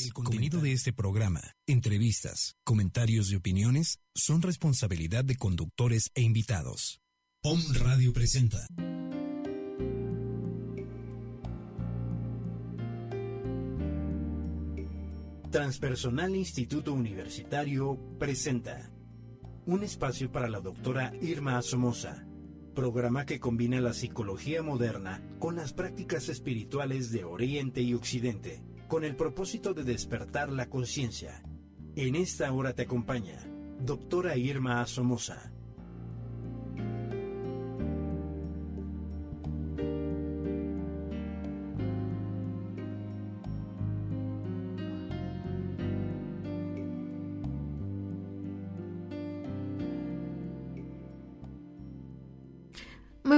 El contenido de este programa, entrevistas, comentarios y opiniones son responsabilidad de conductores e invitados. Om Radio presenta. Transpersonal Instituto Universitario presenta un espacio para la doctora Irma Somoza, programa que combina la psicología moderna con las prácticas espirituales de Oriente y Occidente, con el propósito de despertar la conciencia. En esta hora te acompaña doctora Irma Somoza.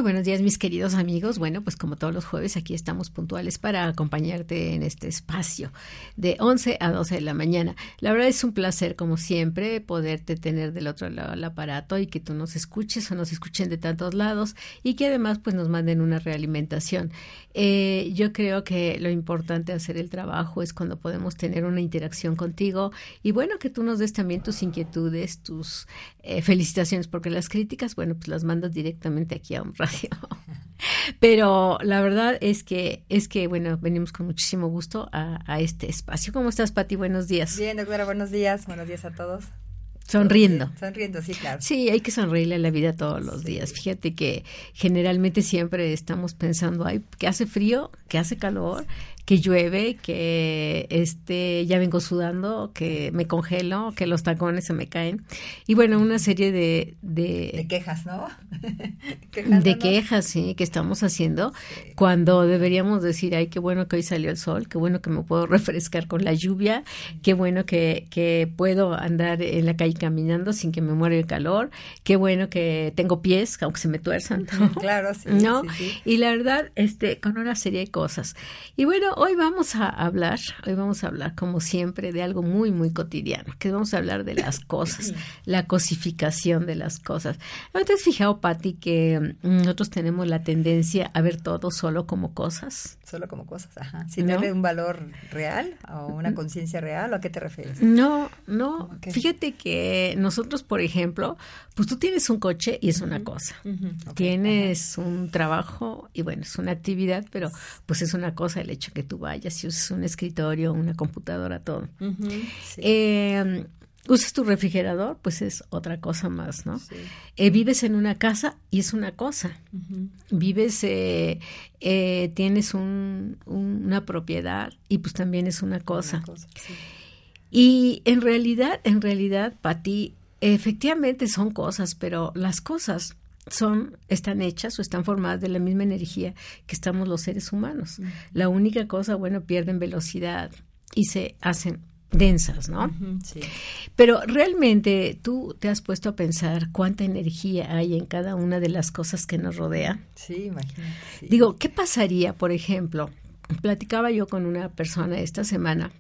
Buenos días, mis queridos amigos. Bueno, pues como todos los jueves, aquí estamos puntuales para acompañarte en este espacio de 11 a 12 de la mañana. La verdad es un placer, como siempre, poderte tener del otro lado del aparato y que tú nos escuches o nos escuchen de tantos lados y que además pues nos manden una realimentación. Eh, yo creo que lo importante de hacer el trabajo es cuando podemos tener una interacción contigo y bueno, que tú nos des también tus inquietudes, tus eh, felicitaciones, porque las críticas, bueno, pues las mandas directamente aquí a un radio. Pero la verdad es que, es que, bueno, venimos con muchísimo gusto a, a este espacio. ¿Cómo estás, Pati? Buenos días. Bien, doctora, buenos días. Buenos días a todos. Sonriendo. Sonriendo, sí, claro. Sí, hay que sonreírle a la vida todos los días. Fíjate que generalmente siempre estamos pensando, ay, que hace frío, que hace calor, que llueve, que este ya vengo sudando, que me congelo, que los tacones se me caen. Y bueno, una serie de... De, de quejas, ¿no? de quejas, sí, que estamos haciendo sí. cuando deberíamos decir, ay, qué bueno que hoy salió el sol, qué bueno que me puedo refrescar con la lluvia, qué bueno que, que puedo andar en la calle caminando sin que me muera el calor, qué bueno que tengo pies, aunque se me tuerzan. ¿no? Claro, sí. ¿No? Sí, sí. Y la verdad, este, con una serie de cosas. Y bueno, hoy vamos a hablar, hoy vamos a hablar como siempre de algo muy, muy cotidiano, que vamos a hablar de las cosas, la cosificación de las cosas. ¿No te has fijado, Patti, que nosotros tenemos la tendencia a ver todo solo como cosas? Solo como cosas, ajá. Sin ¿No? darle un valor real o una conciencia real, ¿o a qué te refieres? No, no. Okay. Fíjate que nosotros, por ejemplo, pues tú tienes un coche y es una uh -huh. cosa. Uh -huh. okay. Tienes uh -huh. un trabajo y bueno, es una actividad, pero pues es una cosa el hecho que tú vayas y uses un escritorio, una computadora, todo. Sí. Eh, usas tu refrigerador, pues es otra cosa más, ¿no? Sí. Eh, vives en una casa y es una cosa. Uh -huh. Vives, eh, eh, tienes un, un, una propiedad y pues también es una cosa. Una cosa sí. Y en realidad, en realidad, para ti, efectivamente son cosas, pero las cosas son, están hechas o están formadas de la misma energía que estamos los seres humanos. Uh -huh. La única cosa, bueno, pierden velocidad y se hacen densas, ¿no? Uh -huh, sí. Pero realmente tú te has puesto a pensar cuánta energía hay en cada una de las cosas que nos rodea. Sí, imagínate. Sí. Digo, ¿qué pasaría, por ejemplo? Platicaba yo con una persona esta semana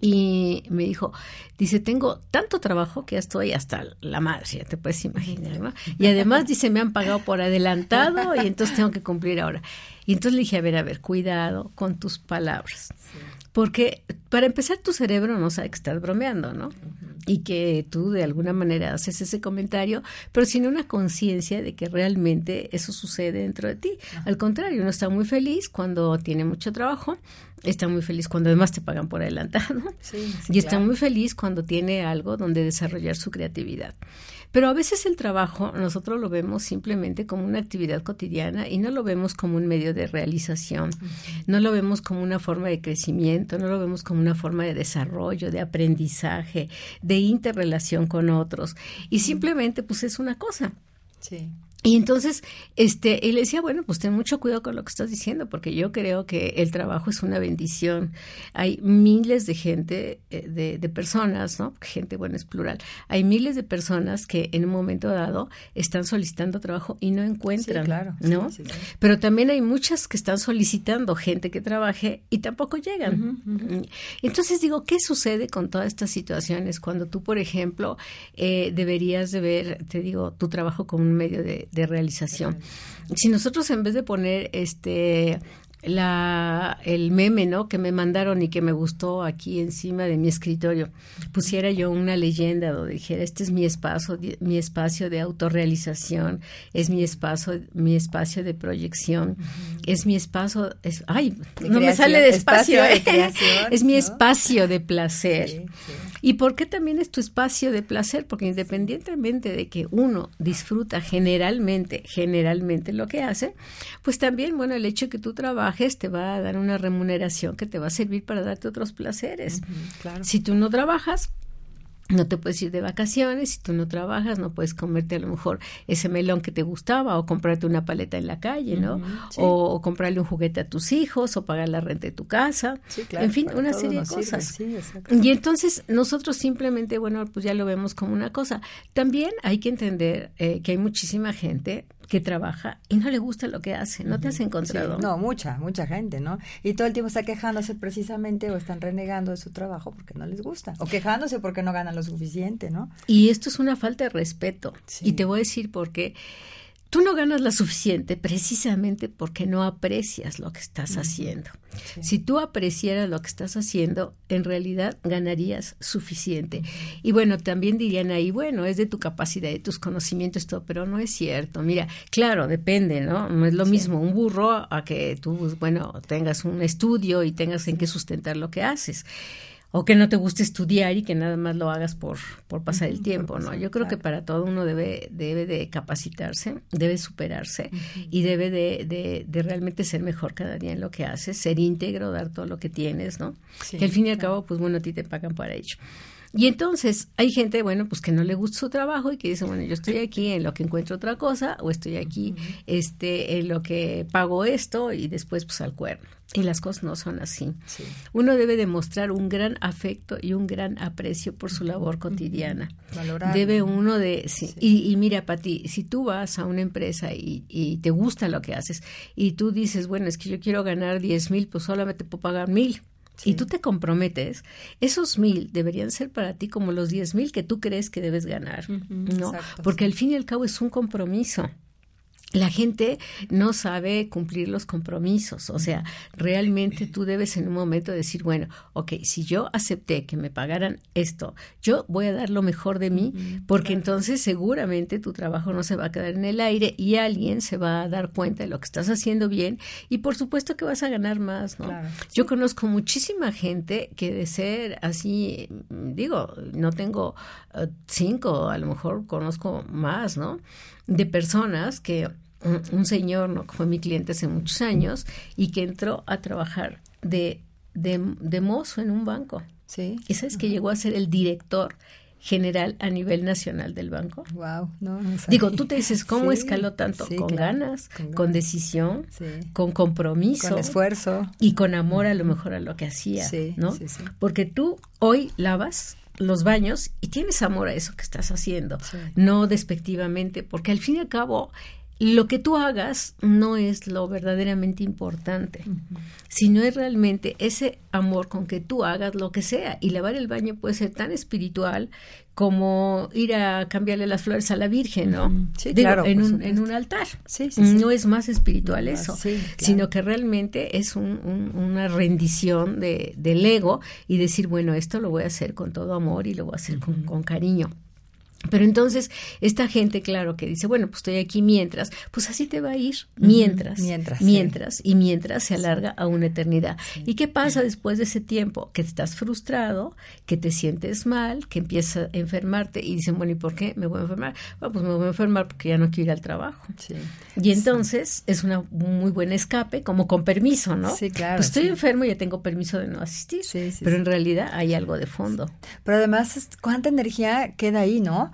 y me dijo, dice, tengo tanto trabajo que ya estoy hasta la madre, ya te puedes imaginar, ¿no? Y además dice, me han pagado por adelantado y entonces tengo que cumplir ahora. Y entonces le dije, a ver, a ver, cuidado con tus palabras. Sí. Porque para empezar tu cerebro no sabe que estás bromeando, ¿no? Uh -huh. Y que tú de alguna manera haces ese comentario, pero sin una conciencia de que realmente eso sucede dentro de ti. Uh -huh. Al contrario, uno está muy feliz cuando tiene mucho trabajo, está muy feliz cuando además te pagan por adelantado sí, sí, y está claro. muy feliz cuando tiene algo donde desarrollar su creatividad. Pero a veces el trabajo nosotros lo vemos simplemente como una actividad cotidiana y no lo vemos como un medio de realización, no lo vemos como una forma de crecimiento, no lo vemos como una forma de desarrollo, de aprendizaje, de interrelación con otros y simplemente pues es una cosa. Sí. Y entonces, este, él decía, bueno, pues ten mucho cuidado con lo que estás diciendo, porque yo creo que el trabajo es una bendición. Hay miles de gente, eh, de, de, personas, ¿no? Gente, bueno, es plural. Hay miles de personas que en un momento dado están solicitando trabajo y no encuentran, claro, ¿no? Pero también hay muchas que están solicitando gente que trabaje y tampoco llegan. Entonces digo, ¿qué sucede con todas estas situaciones cuando tú, por ejemplo, eh, deberías de ver, te digo, tu trabajo como un medio de de realización. Si nosotros en vez de poner este la, el meme, ¿no? Que me mandaron y que me gustó aquí encima de mi escritorio. Pusiera yo una leyenda donde dijera, este es mi espacio, mi espacio de autorrealización, es mi espacio, mi espacio de proyección, es mi espacio, es, ay, no me sale de espacio, ¿eh? es mi espacio de placer. ¿Y por qué también es tu espacio de placer? Porque independientemente de que uno disfruta generalmente, generalmente lo que hace, pues también, bueno, el hecho de que tú trabajes te va a dar una remuneración que te va a servir para darte otros placeres. Si tú no trabajas, no te puedes ir de vacaciones, si tú no trabajas, no puedes comerte a lo mejor ese melón que te gustaba o comprarte una paleta en la calle, ¿no? o, comprarle un juguete a tus hijos o pagar la renta de tu casa, en fin, una serie de cosas. y entonces nosotros simplemente, bueno, pues ya lo vemos como una cosa. También hay que entender eh, que hay muchísima gente que trabaja y no le gusta lo que hace. ¿No te has encontrado? no, mucha, mucha gente, ¿no? Y todo el tiempo está quejándose precisamente o están renegando de su trabajo porque no les gusta. O quejándose porque no ganan lo suficiente, ¿no? Y esto es una falta de respeto. Y te voy a decir por qué. Tú no ganas la suficiente precisamente porque no aprecias lo que estás haciendo. Si tú apreciaras lo que estás haciendo, en realidad ganarías suficiente. Y bueno, también dirían ahí, bueno, es de tu capacidad, de tus conocimientos, todo, pero no es cierto. Mira, claro, depende, ¿no? No es lo mismo un burro a que tú, bueno, tengas un estudio y tengas en qué sustentar lo que haces o que no te guste estudiar y que nada más lo hagas por, por pasar el tiempo, ¿no? Yo creo que para todo uno debe, debe de capacitarse, debe superarse y debe de, de, realmente ser mejor cada día en lo que haces, ser íntegro, dar todo lo que tienes, ¿no? que al fin y al cabo, pues bueno, a ti te pagan para ello. Y entonces hay gente, bueno, pues que no le gusta su trabajo y que dice, bueno, yo estoy aquí en lo que encuentro otra cosa o estoy aquí este en lo que pago esto y después pues al cuerno. Y las cosas no son así. Uno debe demostrar un gran afecto y un gran aprecio por su labor cotidiana. Debe uno de... Y, y, mira, Pati, si tú vas a una empresa y, y, te gusta lo que haces y tú dices, bueno, es que yo quiero ganar 10 mil, pues solamente puedo pagar mil y tú te comprometes, esos mil deberían ser para ti como los diez mil que tú crees que debes ganar, ¿no? Porque al fin y al cabo es un compromiso la gente no sabe cumplir los compromisos. O sea, realmente tú debes en un momento decir, bueno, ok, si yo acepté que me pagaran esto, yo voy a dar lo mejor de mí, porque entonces seguramente tu trabajo no se va a quedar en el aire y alguien se va a dar cuenta de lo que estás haciendo bien y por supuesto que vas a ganar más, ¿no? Yo conozco muchísima gente que de ser así, digo, no tengo eh, cinco, a lo mejor conozco más, ¿no? De personas que un, señor, ¿no? que fue mi cliente hace muchos años, y que entró a trabajar de, de, mozo en un banco. Sí. Y sabes que llegó a ser el director general a nivel nacional del banco. Wow, no, Digo, tú te dices, ¿cómo escaló tanto? con, ganas, con, decisión, con compromiso. Con esfuerzo. Y con amor a lo mejor a lo que hacía, ¿no? Porque tú hoy lavas los baños y tienes amor a eso que estás haciendo, no despectivamente, porque al fin y al cabo lo que tú hagas no es lo verdaderamente importante, sino es realmente ese amor con que tú hagas lo que sea. Y lavar el baño puede ser tan espiritual como ir a cambiarle las flores a la Virgen, ¿no? Sí, claro. En un, en un, altar. Sí, sí, no es más espiritual eso, sino que realmente es una rendición de, del ego y decir, bueno, esto lo voy a hacer con todo amor y lo voy a hacer con, con cariño. Pero entonces, esta gente, claro, que dice, bueno, pues estoy aquí mientras, pues así te va a ir, mientras, mientras, mientras, y mientras se alarga a una eternidad. ¿Y qué pasa después de ese tiempo? Que estás frustrado, que te sientes mal, que empiezas a enfermarte y dicen, bueno, ¿y por qué me voy a enfermar? Bueno, pues me voy a enfermar porque ya no quiero ir al trabajo. Y entonces es una muy buen escape, como con permiso, ¿no? Sí, claro. Pues estoy enfermo y ya tengo permiso de no asistir, pero en realidad hay algo de fondo. Pero además, ¿cuánta energía queda ahí, no?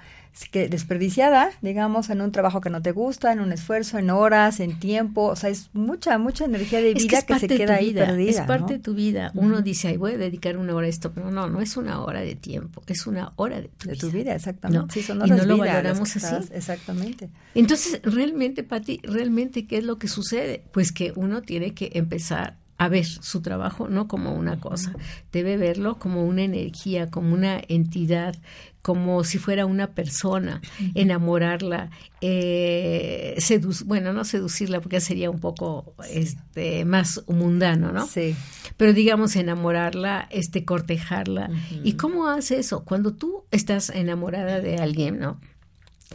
Que desperdiciada, digamos, en un trabajo que no te gusta, en un esfuerzo, en horas, en tiempo, o sea, es mucha, mucha energía de vida que, se queda ahí perdida. Es parte de tu vida. Uno dice, ay, voy a dedicar una hora a esto, pero no, no es una hora de tiempo, es una hora de tu de vida. tu vida, exactamente. y no lo valoramos así. Exactamente. Entonces, realmente, Pati, realmente, ¿qué es lo que sucede? Pues que uno tiene que empezar a ver su trabajo no como una cosa, debe verlo como una energía, como una entidad, como si fuera una persona, enamorarla, eh, bueno, no seducirla porque sería un poco este más mundano, ¿no? Sí. Pero digamos enamorarla, este cortejarla. ¿Y cómo hace eso? Cuando tú estás enamorada de alguien, ¿no?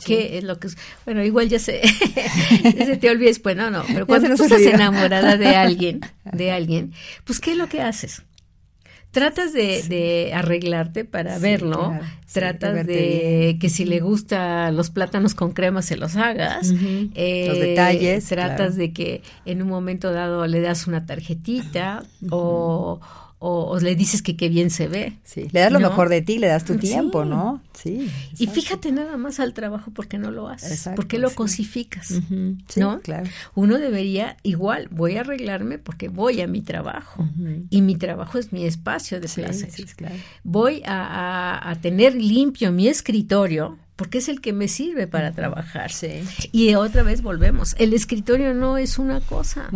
¿Qué es lo que? Bueno, igual ya se, se te olvides, pues no, no, pero cuando tú estás enamorada de alguien, de alguien, pues ¿qué es lo que haces? Tratas de, arreglarte para verlo, tratas de, que si le gusta los plátanos con crema se los hagas, eh, los detalles, tratas de que en un momento dado le das una tarjetita o o, le dices que qué bien se ve. Sí, le das lo mejor de ti, le das tu tiempo, ¿no? Sí. Y fíjate nada más al trabajo porque no lo haces, exacto, porque lo cosificas, ¿no? Claro. Uno debería igual, voy a arreglarme porque voy a mi trabajo y mi trabajo es mi espacio de placer. Claro. Voy a, a tener limpio mi escritorio porque es el que me sirve para trabajar. Sí. Y otra vez volvemos, el escritorio no es una cosa,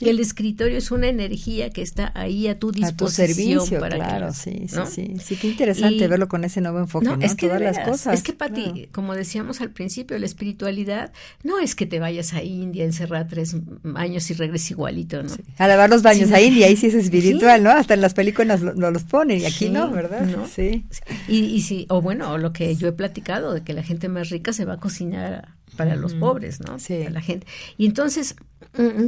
el escritorio es una energía que está ahí a tu disposición. A tu servicio, para claro, sí, sí, sí, sí, qué interesante verlo con ese nuevo enfoque, ¿no? Es que Todas las cosas. Es que, Pati, como decíamos al principio, la espiritualidad no es que te vayas a India, encerrar tres años y regreses igualito, ¿no? A lavar los baños a India, ahí sí es espiritual, ¿no? Hasta en las películas no los ponen y aquí no, ¿verdad? Sí. Y, y sí, o bueno, lo que yo he platicado de que la gente más rica se va a cocinar para los pobres, ¿no? Sí. la gente. Y entonces,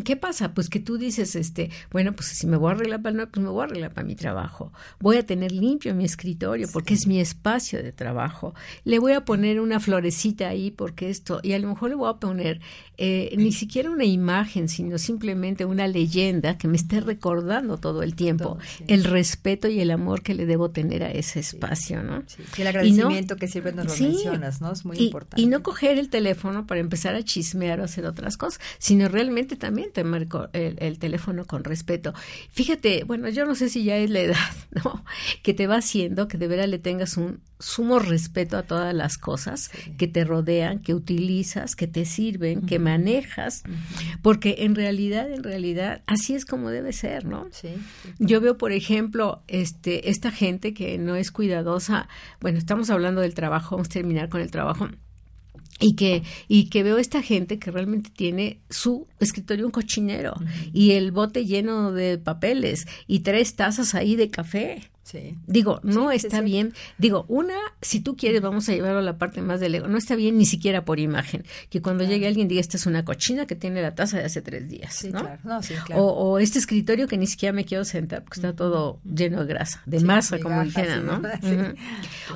¿qué pasa? Pues que tú dices, este, bueno, pues si me voy a arreglar para pues me voy a arreglar para mi trabajo. Voy a tener limpio mi escritorio porque es mi espacio de trabajo. Le voy a poner una florecita ahí porque esto, y a lo mejor le voy a poner eh, ni siquiera una imagen, sino simplemente una leyenda que me esté recordando todo el tiempo el respeto y el amor que le debo tener a ese espacio, ¿no? Y el agradecimiento que siempre nos lo mencionas, ¿no? Es muy importante. Y no coger el teléfono para empezar a chismear o hacer otras cosas, sino realmente también te marco el, teléfono con respeto. Fíjate, bueno, yo no sé si ya es la edad, ¿no? Que te va haciendo que de veras le tengas un sumo respeto a todas las cosas que te rodean, que utilizas, que te sirven, que manejas, porque en realidad, en realidad, así es como debe ser, ¿no? Sí, Yo veo, por ejemplo, este, esta gente que no es cuidadosa, bueno, estamos hablando del trabajo, vamos a terminar con el trabajo y que y que veo esta gente que realmente tiene su escritorio un cochinero y el bote lleno de papeles y tres tazas ahí de café Digo, no está bien. Digo, una, si tú quieres, vamos a llevarlo a la parte más del ego. No está bien ni siquiera por imagen. Que cuando llegue alguien diga, esta es una cochina que tiene la taza de hace tres días. ¿no? o, este escritorio que ni siquiera me quiero sentar porque está todo lleno de grasa, de masa, como dijeran, ¿no?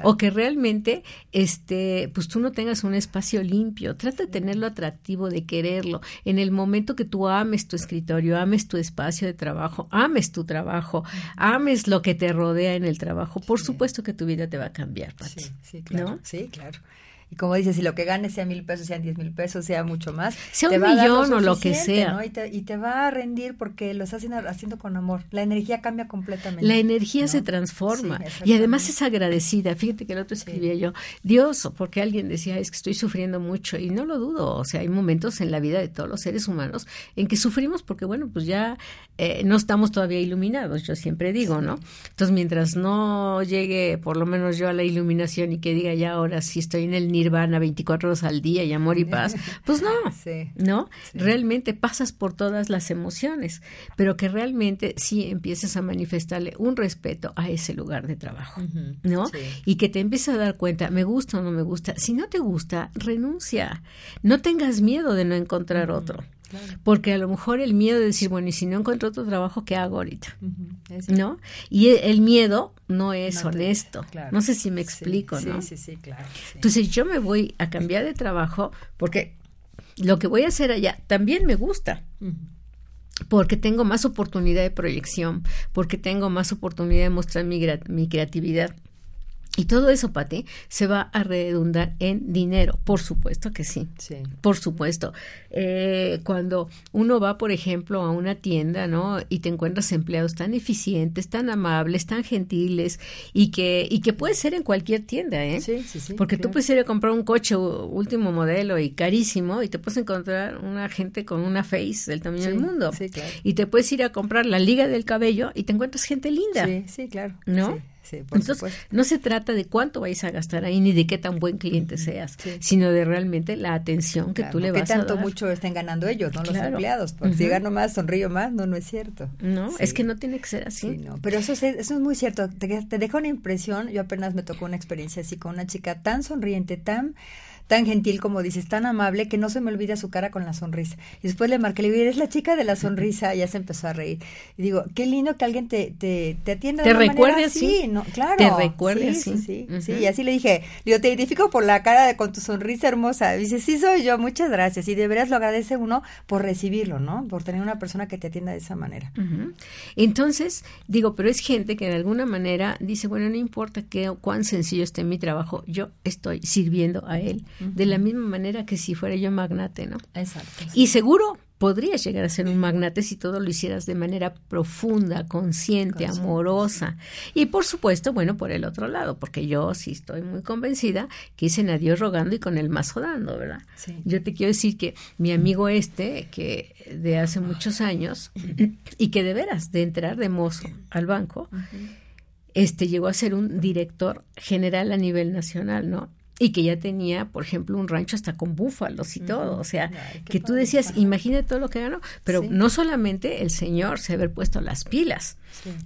O que realmente, este, pues tú no tengas un espacio limpio. Trata de tenerlo atractivo, de quererlo. En el momento que tú ames tu escritorio, ames tu espacio de trabajo, ames tu trabajo, ames lo que te rodea en el trabajo, por supuesto que tu vida te va a cambiar, Sí, sí, claro. Sí, claro. Y como dices, si lo que ganes sea mil pesos, sean diez mil pesos, sea mucho más. Sea un millón o lo que sea. Y, te, va a rendir porque lo estás haciendo, con amor. La energía cambia completamente. La energía se transforma. y además es agradecida. Fíjate que el otro escribía yo, Dios, porque alguien decía, es que estoy sufriendo mucho. Y no lo dudo. O sea, hay momentos en la vida de todos los seres humanos en que sufrimos porque, bueno, pues ya eh, no estamos todavía iluminados, yo siempre digo, ¿no? Entonces, mientras no llegue, por lo menos yo, a la iluminación y que diga ya ahora sí estoy en el nivel nirvana 24 horas al día y amor y paz. Pues no, ¿no? Realmente pasas por todas las emociones, pero que realmente sí empieces a manifestarle un respeto a ese lugar de trabajo, ¿no? Y que te empieces a dar cuenta, me gusta o no me gusta. Si no te gusta, renuncia. No tengas miedo de no encontrar otro. Porque a lo mejor el miedo de decir, bueno, y si no encuentro otro trabajo, ¿qué hago ahorita? ¿No? Y el, miedo no es honesto. No sé si me explico, ¿no? Sí, sí, claro. Entonces yo me voy a cambiar de trabajo porque lo que voy a hacer allá también me gusta. porque tengo más oportunidad de proyección, porque tengo más oportunidad de mostrar mi, mi creatividad Y todo eso, Pati, se va a redundar en dinero. Por supuesto que sí. Sí. Por supuesto. Eh, cuando uno va, por ejemplo, a una tienda, ¿no? Y te encuentras empleados tan eficientes, tan amables, tan gentiles, y que, y que puede ser en cualquier tienda, ¿eh? Sí, sí, sí. Porque tú puedes ir a comprar un coche último modelo y carísimo, y te puedes encontrar una gente con una face del tamaño del mundo. Sí, claro. Y te puedes ir a comprar la liga del cabello y te encuentras gente linda. Sí, sí, claro. ¿No? Entonces, no se trata de cuánto vais a gastar ahí ni de qué tan buen cliente seas, sino de realmente la atención que tú le vas a dar. tanto mucho estén ganando ellos, no los empleados? Porque si gano más, sonrío más, no, no es cierto. No, es que no tiene que ser así. no. Pero eso es, eso es muy cierto. Te, te deja una impresión. Yo apenas me tocó una experiencia así con una chica tan sonriente, tan tan gentil como dices, tan amable que no se me olvida su cara con la sonrisa. Y después le marqué, le digo, eres la chica de la sonrisa, y ya se empezó a reír. Y digo, qué lindo que alguien te, te, te atienda. Te recuerde así. No, claro. Te recuerde sí, Sí, sí, Y así le dije, digo, te identifico por la cara de, con tu sonrisa hermosa. dice, sí soy yo, muchas gracias. Y de veras lo agradece uno por recibirlo, ¿no? Por tener una persona que te atienda de esa manera. Entonces, digo, pero es gente que de alguna manera dice, bueno, no importa qué, cuán sencillo esté mi trabajo, yo estoy sirviendo a él de la misma manera que si fuera yo magnate, ¿no? Exacto. Y seguro podrías llegar a ser un magnate si todo lo hicieras de manera profunda, consciente, amorosa. Y por supuesto, bueno, por el otro lado, porque yo sí estoy muy convencida que dicen a Dios rogando y con el mazo dando, ¿verdad? Yo te quiero decir que mi amigo este, que de hace muchos años, y que de veras, de entrar de mozo al banco, este llegó a ser un director general a nivel nacional, ¿no? Y que ya tenía, por ejemplo, un rancho hasta con búfalos y todo. O sea, que tú decías, imagínate todo lo que ganó. Pero no solamente el señor se haber puesto las pilas,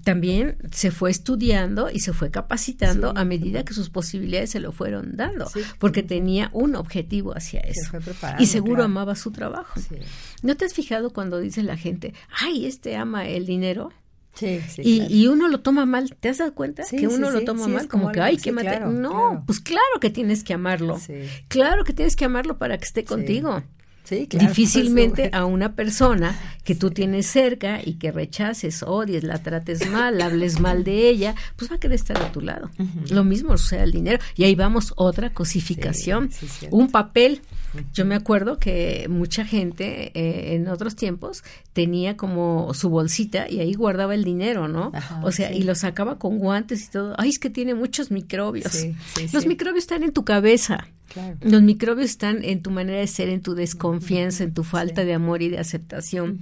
también se fue estudiando y se fue capacitando a medida que sus posibilidades se lo fueron dando, porque tenía un objetivo hacia eso. y seguro amaba su trabajo. ¿No te has fijado cuando dice la gente, ay, este ama el dinero? Sí, sí, y, y, uno lo toma mal, ¿te has dado cuenta? que uno lo toma mal, como, que, ay, qué mate. no, pues claro que tienes que amarlo. Claro que tienes que amarlo para que esté contigo. Sí, claro, Difícilmente a una persona que tú tienes cerca y que rechaces, odies, la trates mal, hables mal de ella, pues va a querer estar a tu lado. Lo mismo sea el dinero. Y ahí vamos, otra cosificación. un papel yo me acuerdo que mucha gente eh, en otros tiempos tenía como su bolsita y ahí guardaba el dinero, ¿no? o sea, y lo sacaba con guantes y todo. Ay, es que tiene muchos microbios. Los microbios están en tu cabeza. Los microbios están en tu manera de ser, en tu desconfianza, en tu falta de amor y de aceptación.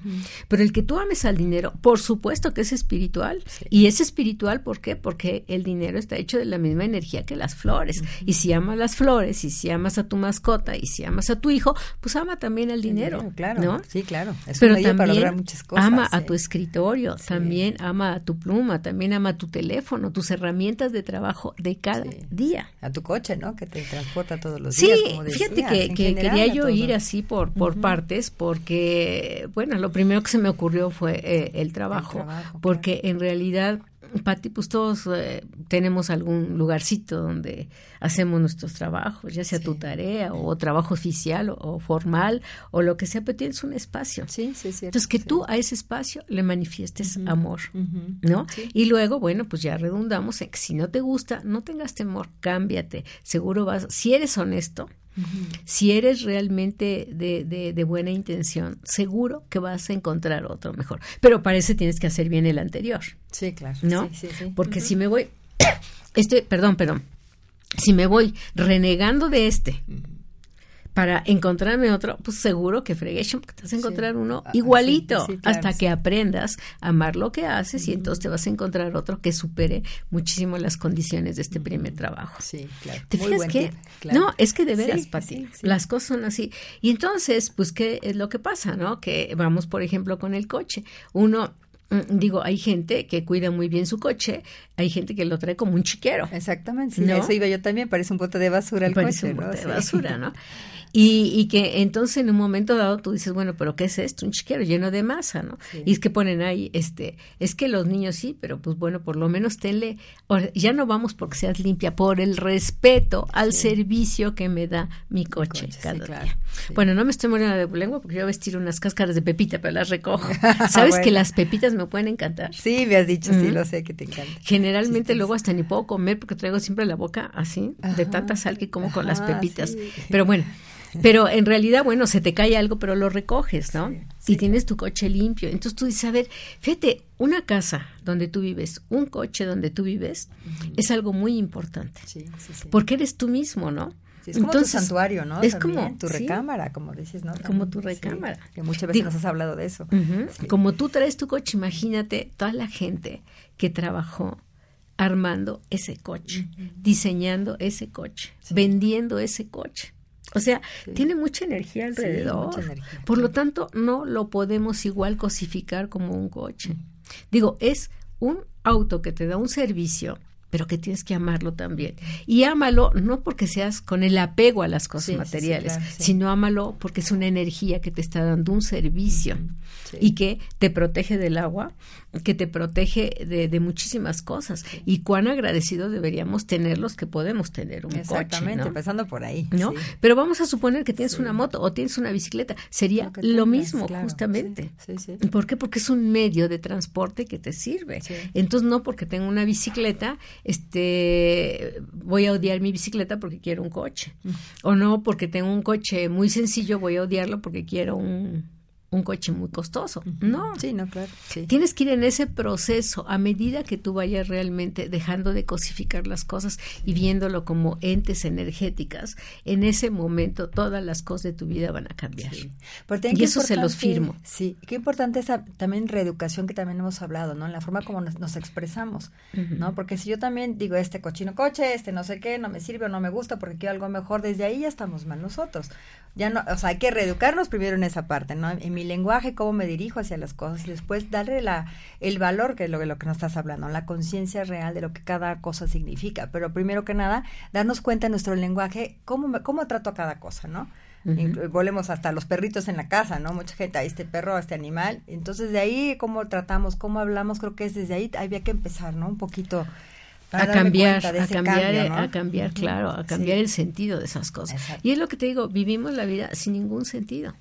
Pero el que tú ames al dinero, por supuesto que es espiritual. Y es espiritual, ¿por qué? Porque el dinero está hecho de la misma energía que las flores. Y si amas las flores, y si amas a tu mascota, y si amas a tu hijo, pues ama también al dinero. claro, ¿no? sí, claro. Es Pero también muchas cosas, ama a tu escritorio, también ama a tu pluma, también ama a tu teléfono, tus herramientas de trabajo de cada día. A tu coche, ¿no? Que te transporta todos los sí, días. Sí, fíjate que, quería yo ir así por, por partes porque, bueno, lo primero que se me ocurrió fue eh, el trabajo, porque en realidad Pati, pues todos eh, tenemos algún lugarcito donde hacemos nuestros trabajos, ya sea tu tarea o trabajo oficial o, formal o lo que sea, pero tienes un espacio. Sí, sí, sí. Entonces, que tú a ese espacio le manifiestes amor, ¿no? Y luego, bueno, pues ya redundamos en que si no te gusta, no tengas temor, cámbiate. Seguro vas, si eres honesto, si eres realmente de, de, buena intención, seguro que vas a encontrar otro mejor. Pero para eso tienes que hacer bien el anterior. Sí, claro. ¿No? Porque si me voy, este, perdón, perdón, si me voy renegando de este, para encontrarme otro, pues seguro que fregué, porque te vas a encontrar uno ah, igualito hasta que aprendas a amar lo que haces y entonces te vas a encontrar otro que supere muchísimo las condiciones de este primer trabajo. Sí, claro. ¿Te fijas que? No, es que de veras, Pati, las cosas son así. Y entonces, pues, ¿qué es lo que pasa, no? Que vamos, por ejemplo, con el coche. Uno digo, hay gente que cuida muy bien su coche, hay gente que lo trae como un chiquero. Exactamente, sí, eso iba yo también, parece un bote de basura el parece un bote de basura, ¿no? Y, y, que entonces en un momento dado tú dices, bueno, pero ¿qué es esto? Un chiquero lleno de masa, ¿no? Y es que ponen ahí, este, es que los niños sí, pero pues bueno, por lo menos tenle, ya no vamos porque seas limpia, por el respeto al servicio que me da mi coche, cada día. Bueno, no me estoy muriendo de lengua porque yo voy a vestir unas cáscaras de pepita, pero las recojo. Sabes que las pepitas me me pueden encantar. Sí, me has dicho, sí, lo sé que te encanta. Generalmente luego hasta ni puedo comer porque traigo siempre la boca así, de tanta sal que como con las pepitas. Pero bueno, pero en realidad, bueno, se te cae algo, pero lo recoges, ¿no? Y tienes tu coche limpio. Entonces tú dices, a ver, fíjate, una casa donde tú vives, un coche donde tú vives, es algo muy importante. Sí, porque eres tú mismo, ¿no? Es como tu santuario, ¿no? Es como tu recámara, como dices, ¿no? como tu recámara. que muchas veces nos has hablado de eso. Como tú traes tu coche, imagínate toda la gente que trabajó armando ese coche, diseñando ese coche, vendiendo ese coche. O sea, tiene mucha energía alrededor. Por lo tanto, no lo podemos igual cosificar como un coche. Digo, es un auto que te da un servicio pero que tienes que amarlo también. Y ámalo no porque seas con el apego a las cosas materiales, sino ámalo porque es una energía que te está dando un servicio y que te protege del agua, que te protege de, muchísimas cosas. Y cuán agradecido deberíamos tener los que podemos tener un Exactamente, coche. empezando por ahí. ¿no? Pero vamos a suponer que tienes una moto o tienes una bicicleta. Sería lo, mismo, justamente. ¿Por qué? Porque es un medio de transporte que te sirve. Entonces, no porque tengo una bicicleta, este, voy a odiar mi bicicleta porque quiero un coche. O no porque tengo un coche muy sencillo, voy a odiarlo porque quiero un un coche muy costoso. No. Sí, no, claro. Tienes que ir en ese proceso a medida que tú vayas realmente dejando de cosificar las cosas y viéndolo como entes energéticas. En ese momento todas las cosas de tu vida van a cambiar. y eso se los firmo. Sí, qué importante esa también reeducación que también hemos hablado, ¿no? En la forma como nos, expresamos, ¿no? Porque si yo también digo, este cochino coche, este no sé qué, no me sirve o no me gusta porque quiero algo mejor, desde ahí ya estamos mal nosotros. Ya no, o sea, hay que reeducarnos primero en esa parte, ¿no? En mi lenguaje, cómo me dirijo hacia las cosas y después darle la, el valor que es lo, lo que nos estás hablando, la conciencia real de lo que cada cosa significa. Pero primero que nada, darnos cuenta en nuestro lenguaje cómo, cómo trato a cada cosa, ¿no? Volvemos hasta los perritos en la casa, ¿no? Mucha gente, a este perro, a este animal. Entonces, de ahí, cómo tratamos, cómo hablamos, creo que es desde ahí había que empezar, ¿no? Un poquito a cambiar, a cambiar, a cambiar, claro, a cambiar el sentido de esas cosas. Y es lo que te digo, vivimos la vida sin ningún sentido.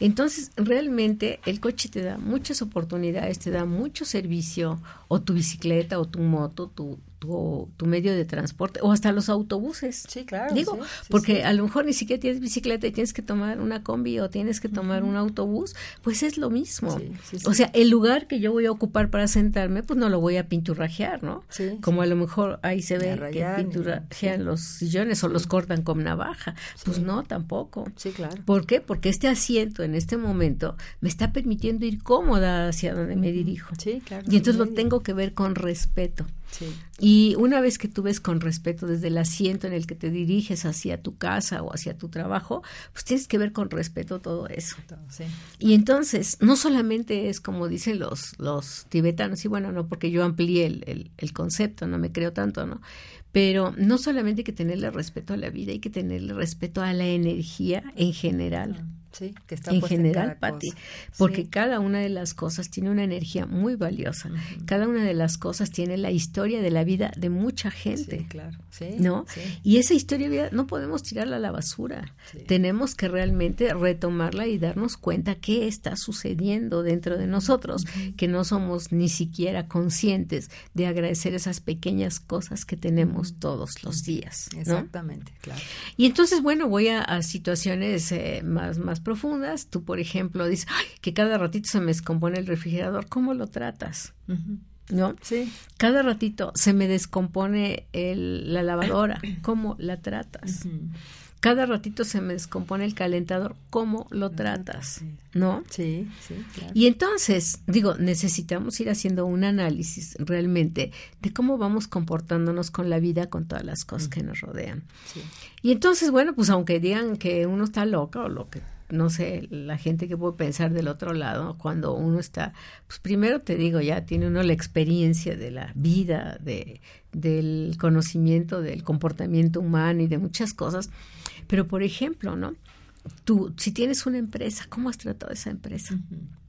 Entonces, realmente el coche te da muchas oportunidades, te da mucho servicio, o tu bicicleta, o tu moto, tu, tu, tu, medio de transporte o hasta los autobuses. Sí, claro. Digo, porque a lo mejor ni siquiera tienes bicicleta y tienes que tomar una combi o tienes que tomar un autobús, pues es lo mismo. O sea, el lugar que yo voy a ocupar para sentarme, pues no lo voy a pinturrajear, ¿no? Como a lo mejor ahí se ve que pinturrajean los sillones o los cortan con navaja. Pues no, tampoco. Sí, claro. ¿Por qué? Porque este asiento en este momento me está permitiendo ir cómoda hacia donde me dirijo. Sí, claro. Y entonces lo tengo que ver con respeto. Y una vez que tú ves con respeto desde el asiento en el que te diriges hacia tu casa o hacia tu trabajo, pues tienes que ver con respeto todo eso. Y entonces, no solamente es como dicen los, los tibetanos, y bueno, no porque yo amplié el, el, concepto, no me creo tanto, ¿no? Pero no solamente hay que tenerle respeto a la vida, hay que tenerle respeto a la energía en general. Sí, que está en general, Patti, porque cada una de las cosas tiene una energía muy valiosa. Cada una de las cosas tiene la historia de la vida de mucha gente. claro. ¿No? Y esa historia de vida no podemos tirarla a la basura. Tenemos que realmente retomarla y darnos cuenta qué está sucediendo dentro de nosotros, que no somos ni siquiera conscientes de agradecer esas pequeñas cosas que tenemos todos los días. Exactamente, claro. Y entonces, bueno, voy a, situaciones eh, más, más profundas. Tú, por ejemplo, dices, que cada ratito se me descompone el refrigerador. ¿Cómo lo tratas? ¿No? Sí. Cada ratito se me descompone el, la lavadora. ¿Cómo la tratas? Cada ratito se me descompone el calentador. ¿Cómo lo tratas? ¿No? Sí, sí. Y entonces, digo, necesitamos ir haciendo un análisis realmente de cómo vamos comportándonos con la vida, con todas las cosas que nos rodean. Y entonces, bueno, pues aunque digan que uno está loca o lo que no sé, la gente que puede pensar del otro lado, cuando uno está, pues primero te digo, ya tiene uno la experiencia de la vida, de, del conocimiento del comportamiento humano y de muchas cosas, pero por ejemplo, ¿no? Tú, si tienes una empresa, ¿cómo has tratado esa empresa?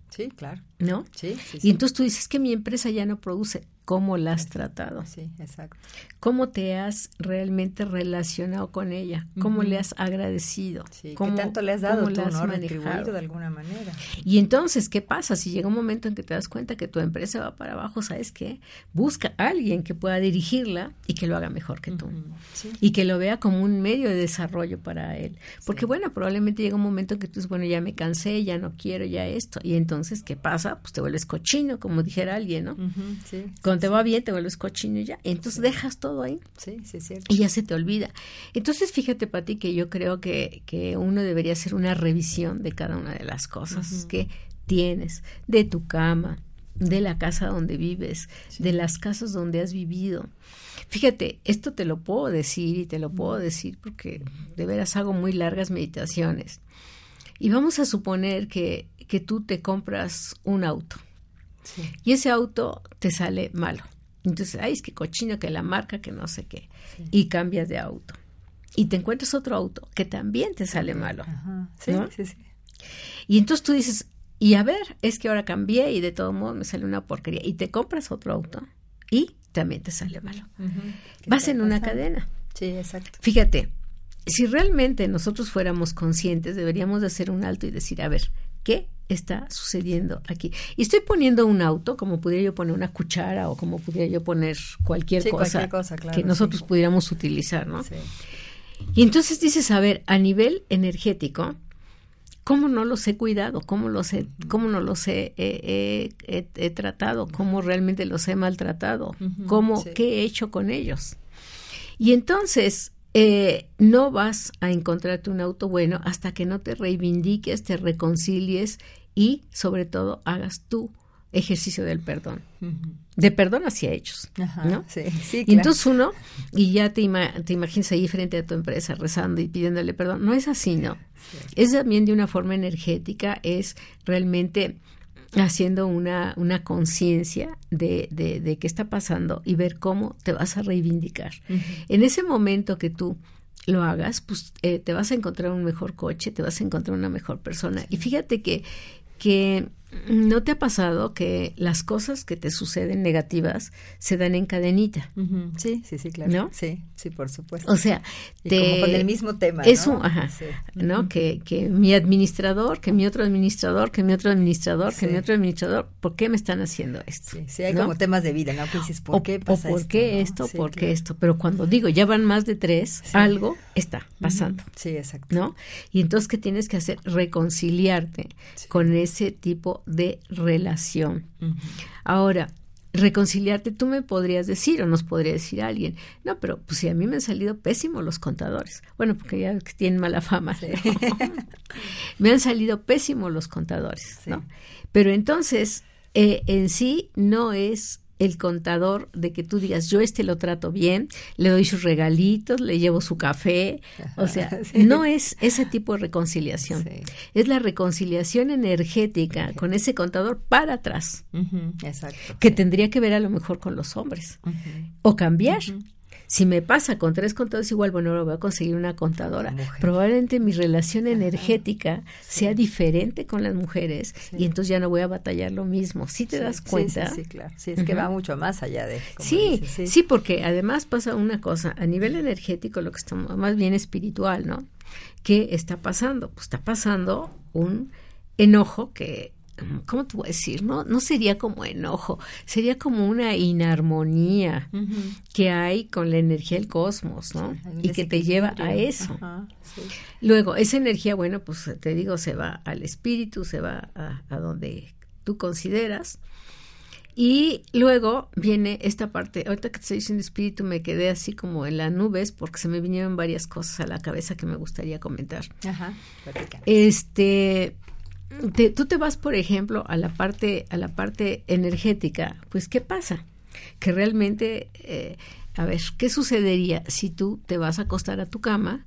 Sí, claro. ¿No? Sí, Y entonces tú dices que mi empresa ya no produce. Cómo la has tratado. Sí, exacto. Cómo te has realmente relacionado con ella, cómo le has agradecido. Sí, cómo, ¿Qué tanto le has dado has no? manejado. De alguna manera. Y entonces, ¿qué pasa? Si llega un momento en que te das cuenta que tu empresa va para abajo, ¿sabes qué? Busca a alguien que pueda dirigirla y que lo haga mejor que tú. Sí. Y que lo vea como un medio de desarrollo para él. Porque bueno, probablemente llega un momento en que tú dices, bueno, ya me cansé, ya no quiero, ya esto. Y entonces, ¿qué pasa? Pues te vuelves cochino, como dijera alguien, ¿no? Sí, Cuando te va bien, te vuelves cochino y ya. Entonces dejas todo ahí sí, sí, es cierto. y ya se te olvida. Entonces, fíjate, Pati, que yo creo que, que uno debería hacer una revisión de cada una de las cosas que tienes, de tu cama, de la casa donde vives, de las casas donde has vivido. Fíjate, esto te lo puedo decir y te lo puedo decir porque de veras hago muy largas meditaciones. Y vamos a suponer que, que tú te compras un auto Sí. y ese auto te sale malo. Entonces, ay, es que cochino, que la marca, que no sé qué. Y cambias de auto. Y te encuentras otro auto que también te sale malo. Ajá, sí, ¿No? sí, sí. Y entonces tú dices, y a ver, es que ahora cambié y de todo modo me sale una porquería. Y te compras otro auto y también te sale malo. Ujú. ¿Qué Vas en una cadena. Sí, exacto. Fíjate, si realmente nosotros fuéramos conscientes, deberíamos de hacer un alto y decir, a ver, ¿qué está sucediendo aquí? Y estoy poniendo un auto, como pudiera yo poner una cuchara o como pudiera yo poner cualquier Sí, cosa, cualquier cosa, claro, que sí. nosotros pudiéramos utilizar, ¿no? Sí. Y entonces dices, a ver, a nivel energético, ¿cómo no los he cuidado? ¿Cómo, los he, cómo no los he, he- tratado? ¿Cómo realmente los he maltratado? ¿Cómo. ¿Qué he hecho con ellos? Y entonces eh, no vas a encontrarte un auto bueno hasta que no te reivindiques, te reconcilies y sobre todo hagas tu ejercicio del perdón. De perdón hacia ellos. Ajá, ¿no? sí, sí, Y claro. entonces uno, y ya te, ima- te imaginas ahí frente a tu empresa rezando y pidiéndole perdón. No es así, ¿no? Es también de una forma energética, es realmente haciendo una, una conciencia de, de, de qué está pasando y ver cómo te vas a reivindicar. En ese momento que tú lo hagas, pues eh, te vas a encontrar un mejor coche, te vas a encontrar una mejor persona. Y fíjate que, que no te ha pasado que las cosas que te suceden negativas se dan en cadenita. Sí, sí, sí, claro. ¿No? Sí, sí, por supuesto. O sea, Y te- como con el mismo tema, es ¿no? un, ajá, Sí. ¿no? Que, que mi administrador, que mi otro administrador, que mi otro administrador, que mi otro administrador, ¿por qué me están haciendo esto? Sí, sí, hay ¿No? como temas de vida, ¿no? Que dices, ¿por o, qué o pasa por esto? qué esto, por qué esto. Pero cuando digo, ya van más de tres, algo está pasando. Sí, exacto. ¿no? Y entonces, ¿qué tienes que hacer? Reconciliarte con ese tipo de relación. Ahora, reconciliarte, tú me podrías decir, o nos podría decir alguien, no, pero pues si a mí me han salido pésimos los contadores. Bueno, porque ya tienen mala fama. Sí. ¿no? me han salido pésimos los contadores, Sí. ¿no? Pero entonces, eh, en sí no es el contador de que tú digas, yo este lo trato bien, le doy sus regalitos, le llevo su café, o sea, Sí. no es ese tipo de reconciliación, Sí. es la reconciliación energética con ese contador para atrás, Exacto. que sí. tendría que ver a lo mejor con los hombres, o cambiar. Si me pasa con tres contadores igual, bueno, ahora voy a conseguir una contadora. Mujer. Probablemente mi relación energética sea diferente con las mujeres y entonces ya no voy a batallar lo mismo. ¿Sí te Sí, das cuenta? Sí, sí, claro. Sí, es que va mucho más allá de. Sí, dices, sí, porque además pasa una cosa, a nivel energético, lo que estamos, más bien espiritual, ¿no? ¿Qué está pasando? Pues está pasando un enojo que, ¿cómo te voy a decir? No, no sería como enojo, sería como una inarmonía que hay con la energía del cosmos, ¿no? Y que te lleva a eso. Ajá, sí. Luego, esa energía, bueno, pues te digo, se va al espíritu, se va a, a donde tú consideras. Y luego viene esta parte, ahorita que te estoy diciendo espíritu, me quedé así como en las nubes porque se me vinieron varias cosas a la cabeza que me gustaría comentar. Ajá. Este, te- tú te vas, por ejemplo, a la parte, a la parte energética, pues ¿qué pasa? Que realmente, eh, a ver, ¿qué sucedería si tú te vas a acostar a tu cama?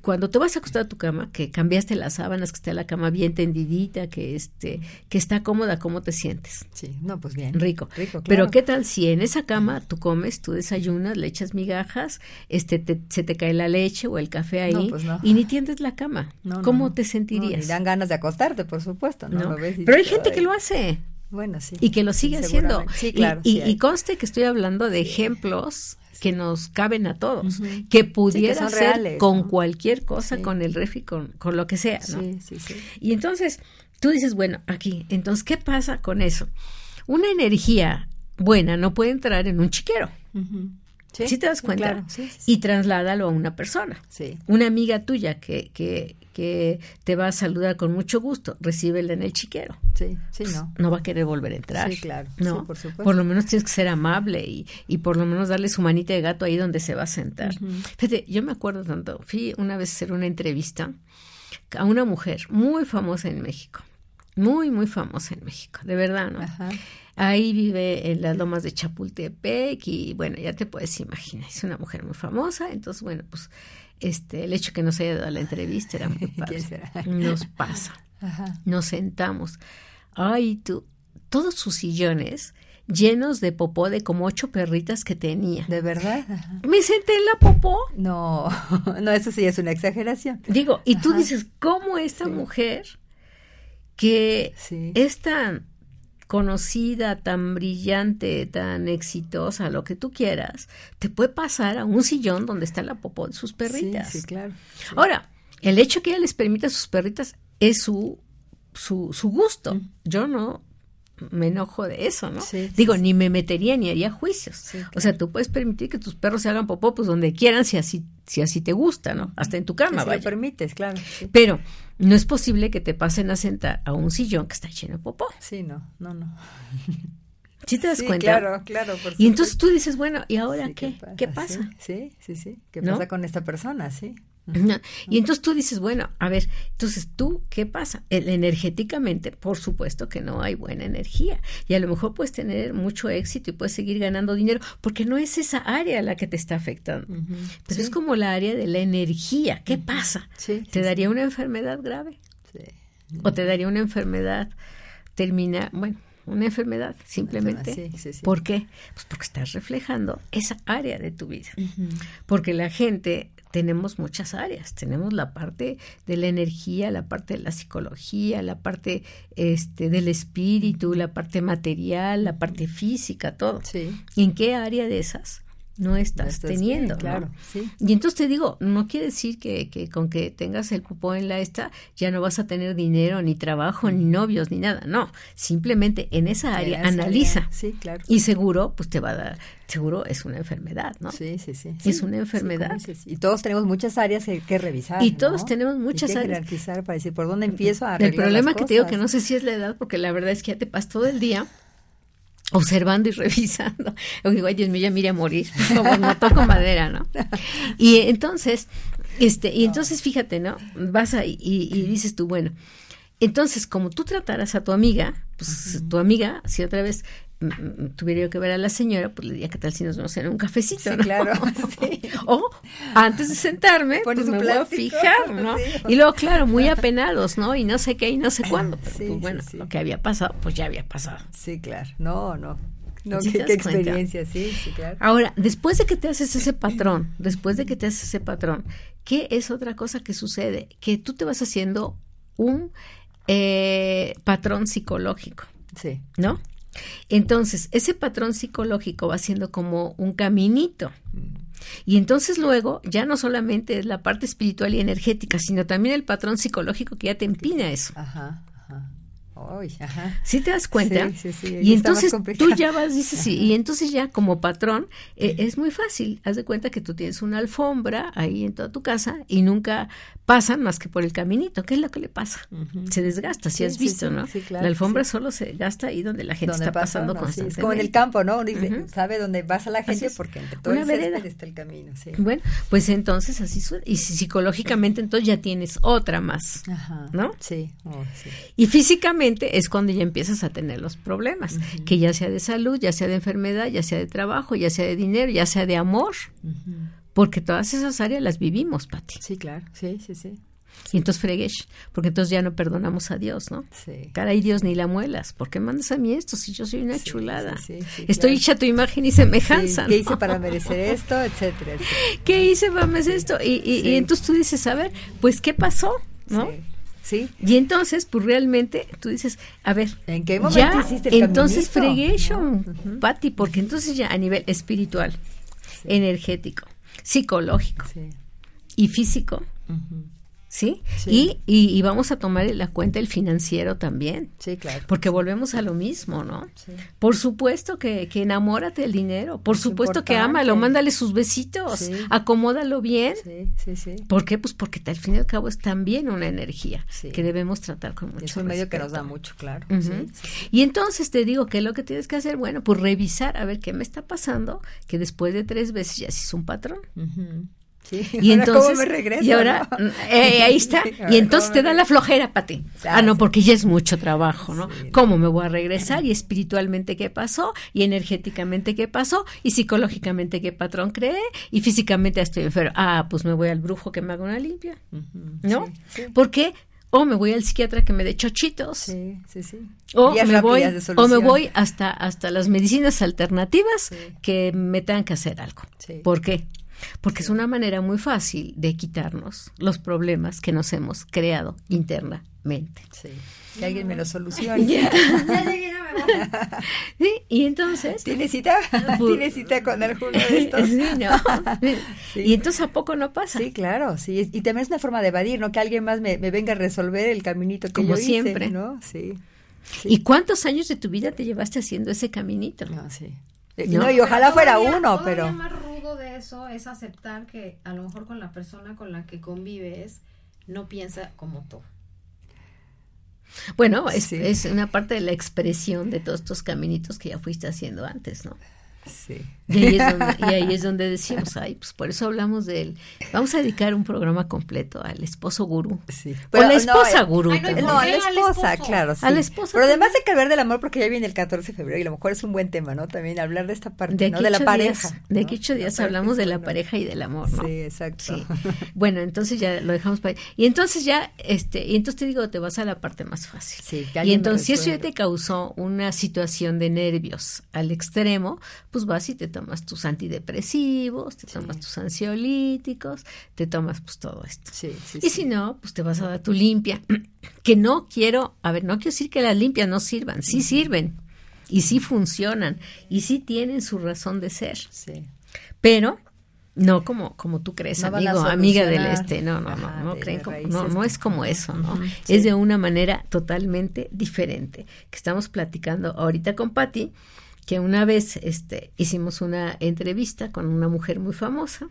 Cuando te vas a acostar a tu cama, que cambiaste las sábanas, que está la cama bien tendidita, que este, que está cómoda, ¿cómo te sientes? Sí, no, pues bien. Rico. Rico, Pero claro. qué tal si en esa cama tú comes, tú desayunas, le echas migajas, este te- se te cae la leche o el café ahí No, pues no. y ni tiendes la cama. No, ¿Cómo te sentirías? ni dan ganas de acostarte, por supuesto. No. Lo ves y Pero hay gente que lo hace. bueno, sí. Y que lo sigue haciendo. Sí, claro. Y, y, conste que estoy hablando de ejemplos que nos caben a todos, que pudiera ser con cualquier cosa, con el refri, con, con lo que sea, ¿no? Sí. Y entonces tú dices, bueno, aquí, entonces, ¿qué pasa con eso? Una energía buena no puede entrar en un chiquero. Sí, te das cuenta? y trasládalo a una persona. Una amiga tuya que, que, que te va a saludar con mucho gusto, recíbela en el chiquero. Sí, sí, no. No va a querer volver a entrar. Sí, claro. ¿no? por supuesto. Por lo menos tienes que ser amable y, y por lo menos darle su manita de gato ahí donde se va a sentar. Fíjate, yo me acuerdo tanto, fui una vez a hacer una entrevista a una mujer muy famosa en México. Muy, muy famosa en México, de verdad, ¿no? Ajá. Ahí vive en las lomas de Chapultepec y bueno, ya te puedes imaginar, es una mujer muy famosa, entonces bueno, pues este el hecho que nos haya dado la entrevista era muy padre. Nos pasa. Nos sentamos. Ay, tú, todos sus sillones llenos de popó de como ocho perritas que tenía. ¿De verdad? Me senté en la popó. No, no, eso sí es una exageración. Digo, y tú dices, ¿cómo esta mujer que es tan conocida, tan brillante, tan exitosa, lo que tú quieras, te puede pasar a un sillón donde está la popó de sus perritas. Sí, claro. Ahora, el hecho que ella les permita a sus perritas es su, su, su gusto. Yo no me enojo de eso, ¿no? Digo, ni me metería ni haría juicios. O sea, tú puedes permitir que tus perros se hagan popó pues donde quieran si así si así te gusta, ¿no? Hasta en tu cama, si vaya. lo permites, claro. Pero no es posible que te pasen a sentar a un sillón que está lleno de popó. Sí, no, no, no. ¿Sí te das cuenta? Claro, claro. y entonces tú dices, bueno, ¿y ahora qué? ¿Qué pasa? Sí, sí, sí. ¿Qué pasa con esta persona? Sí. Y entonces tú dices, bueno, a ver, entonces tú, ¿qué pasa? El, energéticamente, por supuesto que no hay buena energía. Y a lo mejor puedes tener mucho éxito y puedes seguir ganando dinero, porque no es esa área la que te está afectando. Pero es como la área de la energía. ¿Qué pasa? ¿Te daría una enfermedad grave? ¿O te daría una enfermedad termina, bueno, una enfermedad, simplemente. ¿Por qué? Pues porque estás reflejando esa área de tu vida. Porque la gente tenemos muchas áreas. Tenemos la parte de la energía, la parte de la psicología, la parte este, del espíritu, la parte material, la parte física, todo. Sí. ¿En qué área de esas? No estás, teniendo. claro, sí. Y entonces te digo, no quiere decir que, que, con que tengas el popó en la esta ya no vas a tener dinero, ni trabajo, ni novios, ni nada. No, simplemente en esa área analiza. Sí, claro. Y seguro, pues te va a dar, seguro es una enfermedad, ¿no? Sí, sí, sí. Es una enfermedad. y todos tenemos muchas áreas que, revisar. Y todos tenemos muchas y que áreas. jerarquizar para decir por dónde empiezo a El problema que te digo que no sé si es la edad, porque la verdad es que ya te pasas todo el día observando y revisando. Yo digo, ay Dios mío, ya mire a morir, como no toco madera, ¿no? Y entonces, este, y entonces fíjate, ¿no? Vas ahí y, y dices tú, bueno, entonces como tú trataras a tu amiga, pues tu amiga, si otra vez tuviera yo que ver a la señora, pues le diría que tal si nos vamos a hacer un cafecito, sí, ¿no? claro. Sí. O antes de sentarme, pues me voy a fijar, ¿no? Y luego, claro, muy apenados, ¿no? Y no sé qué y no sé cuándo. Pero, pues, bueno, lo que había pasado, pues ya había pasado. Sí, claro. No, no. No, qué, qué experiencia, sí, sí, claro. Ahora, después de que te haces ese patrón, después de que te haces ese patrón, ¿qué es otra cosa que sucede? Que tú te vas haciendo un eh, patrón psicológico. Sí. ¿No? Entonces, ese patrón psicológico va siendo como un caminito. Y entonces luego ya no solamente es la parte espiritual y energética, sino también el patrón psicológico que ya te empina eso. Ajá, ajá. ¿Sí te das cuenta? Sí, sí, sí. Y entonces tú ya vas, dices, sí, y entonces ya como patrón eh, es muy fácil. Haz de cuenta que tú tienes una alfombra ahí en toda tu casa y nunca pasan más que por el caminito. ¿Qué es lo que le pasa? Se desgasta, si has visto, ¿no? Claro, la alfombra solo se gasta ahí donde la gente está pasa, pasando no, constantemente. Es como en el campo, ¿no? Dice, sabe dónde pasa la gente porque entre todo una el vereda. está el camino. Sí. Bueno, pues entonces así suena. Y psicológicamente entonces ya tienes otra más, Ajá. ¿no? Sí, oh, sí. Y físicamente es cuando ya empiezas a tener los problemas, uh -huh. que ya sea de salud, ya sea de enfermedad, ya sea de trabajo, ya sea de dinero, ya sea de amor, uh -huh. porque todas esas áreas las vivimos, Pati. Sí, claro, sí, sí, sí. Y entonces freguesh, porque entonces ya no perdonamos a Dios, ¿no? Sí. Caray, Dios ni la muelas, ¿por qué mandas a mí esto si yo soy una Sí, chulada? sí, Estoy claro. hecha a tu imagen y semejanza. ¿Qué hice para merecer esto? Etcétera. etcétera. ¿Qué hice para merecer esto? Y, y entonces tú dices, a ver, pues, ¿qué pasó? ¿no? Sí. Y entonces, pues realmente tú dices, a ver, ¿En qué momento ya, hiciste el entonces fregué Pati, porque entonces ya a nivel espiritual, energético, psicológico Sí. y físico, ¿sí? Sí. Y, y, y vamos a tomar en la cuenta el financiero también. Sí, claro. Porque volvemos a lo mismo, ¿no? Sí. Por supuesto que, que enamórate del dinero, por Es supuesto que ámalo, mándale sus besitos, Sí. acomódalo bien. Sí, sí, sí. ¿Por qué? Pues porque al fin y al cabo es también una energía que debemos tratar con mucho Es un medio que nos da mucho, claro. Y entonces te digo que lo que tienes que hacer, bueno, pues revisar a ver qué me está pasando, que después de tres veces ya se hizo un patrón. Sí. Y Ahora, entonces, ¿Cómo me regreso? y ahora, no? eh, ahí está, Sí, y entonces ¿cómo te da la flojera, Pati. Ah, Ah, no, porque ya es mucho trabajo, ¿no? Sí. ¿Cómo me voy a regresar? Y espiritualmente, ¿qué pasó? Y energéticamente, ¿qué pasó? Y psicológicamente, ¿qué patrón creé? Y físicamente, estoy enfermo. Ah, pues me voy al brujo que me haga una limpia, Ujú. ¿no? Sí, sí. ¿Por qué? O me voy al psiquiatra que me dé chochitos. Sí, sí, sí. O me, voy, o me voy hasta, hasta las medicinas alternativas que me tengan que hacer algo. ¿Por qué? Porque es una manera muy fácil de quitarnos los problemas que nos hemos creado internamente. Sí. Que alguien me lo solucione. Voy. ¿Sí? Y entonces... ¿Tiene cita? Pues- ¿Tiene cita con alguno de estos? Sí, ¿no? Sí. Y entonces ¿a poco no pasa? Sí, claro, sí. Y también es una forma de evadir, ¿no? Que alguien más me, me venga a resolver el caminito que Como yo hice, siempre. ¿no? Sí. sí. ¿Y cuántos años de tu vida te llevaste haciendo ese caminito? No, sí. ¿No? No, y ojalá fuera todavía- uno, todavía pero... de eso es aceptar que a lo mejor con la persona con la que convives no piensa como tú. Bueno, es, Sí. es una parte de la expresión de todos estos caminitos que ya fuiste haciendo antes, ¿no? Sí. Y ahí, es donde, y ahí es donde decimos, ay, pues por eso hablamos de él. Vamos a dedicar un programa completo al esposo gurú. Sí. o la esposa eh, gurú. Ay, no, también. No, a la Al esposa, claro. Sí. A la esposa Pero además hay que hablar del amor porque ya viene el 14 de febrero y a lo mejor es un buen tema, ¿no? También hablar de esta parte, de ¿no? De la pareja. días, de aquí ocho días hablamos de la pareja y del amor, ¿no? Sí, exacto. Sí. Bueno, entonces ya lo dejamos para ahí. Y entonces ya, este, y entonces te digo, te vas a la parte más fácil. Sí, y entonces, si eso ya te causó una situación de nervios al extremo, pues vas y te tomas tus antidepresivos, te tomas tus ansiolíticos, te tomas pues todo esto. Sí, sí, Y si no, pues te vas a dar tu limpia. Que no quiero, a ver, no quiero decir que las limpias no sirvan, sí sirven. Y sí funcionan. Y sí tienen su razón de ser. Sí. Pero no como como tú crees, No amigo, amiga del este, no, no, no, Ajá, no creen como, no, no es como eso, ¿no? Es sí. de una manera totalmente diferente. Que estamos platicando ahorita con Patti, que una vez este hicimos una entrevista con una mujer muy famosa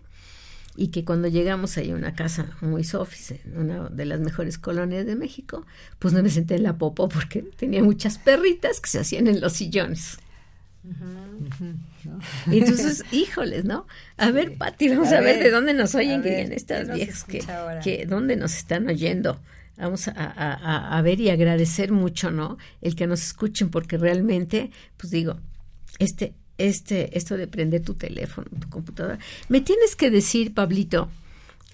y que cuando llegamos ahí a una casa muy sofis, en una de las mejores colonias de México, pues no me senté en la popo porque tenía muchas perritas que se hacían en los sillones. Y entonces, híjoles, ¿no? A ver, Pati, vamos a, A ver, ver, de dónde nos oyen ver, en estas ¿qué nos viejas que, ahora? que dónde nos están oyendo. Vamos a- a ver y agradecer mucho, ¿no? El que nos escuchen, porque realmente, pues digo, este, este, esto de prender tu teléfono, tu computadora, me tienes que decir, Pablito,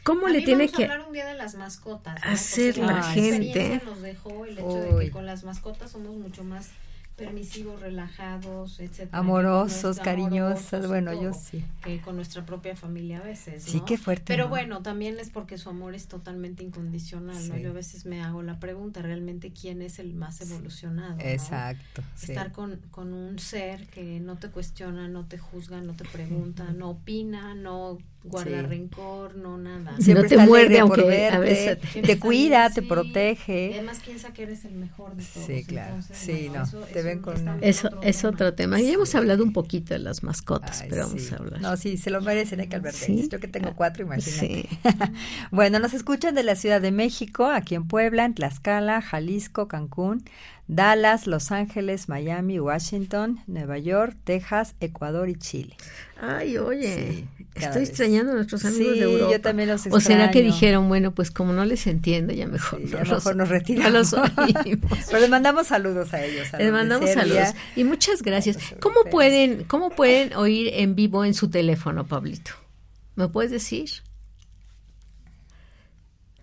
¿cómo A le mí tiene vamos a que hablar un día de las mascotas. ¿no? hacer Porque la experiencia gente? nos dejó el hecho de Uy. que con las mascotas somos mucho más permisivos, relajados, etcétera. Amorosos, nuestra- cariñosas, amorosos bueno, yo sí. Que con nuestra propia familia a veces, Sí, ¿no? qué fuerte, Pero ¿no? bueno, también es porque su amor es totalmente incondicional, ¿no? Sí. Yo a veces me hago la pregunta, ¿realmente quién es el más evolucionado? ¿no? Exacto. sí. Estar con, con un ser que no te cuestiona, no te juzga, no te pregunta, no opina, no guarda Sí. rencor, no nada. Sí. no te está muerde, aunque a verte, veces- Siempre te cuida, te protege. además piensa que eres el mejor de todos. Sí, claro. entonces, Sí, bueno, no, eso te es ven con un- Eso es tema. otro tema. Ya hemos hablado un poquito de las mascotas, Ay, pero vamos a hablar. No, sí, se lo merecen, hay que ellos. Yo que tengo cuatro, imagínate. Sí. bueno, nos escuchan de la Ciudad de México, aquí en Puebla, en Tlaxcala, Jalisco, Cancún, Dallas, Los Ángeles, Miami, Washington, Nueva York, Texas, Ecuador y Chile. Ay, oye, Sí, estoy vez. extrañando a nuestros amigos Sí, de Europa. yo también los O será que extraño. dijeron, bueno, pues como no les entiendo, ya mejor, Sí, no ya los- mejor nos no retiramos. los oímos. Pero les mandamos saludos a ellos. a Les mandamos Serbia. saludos y muchas gracias. ¿Cómo europeos. pueden, cómo pueden oír en vivo en su teléfono, Pablito? ¿Me puedes decir?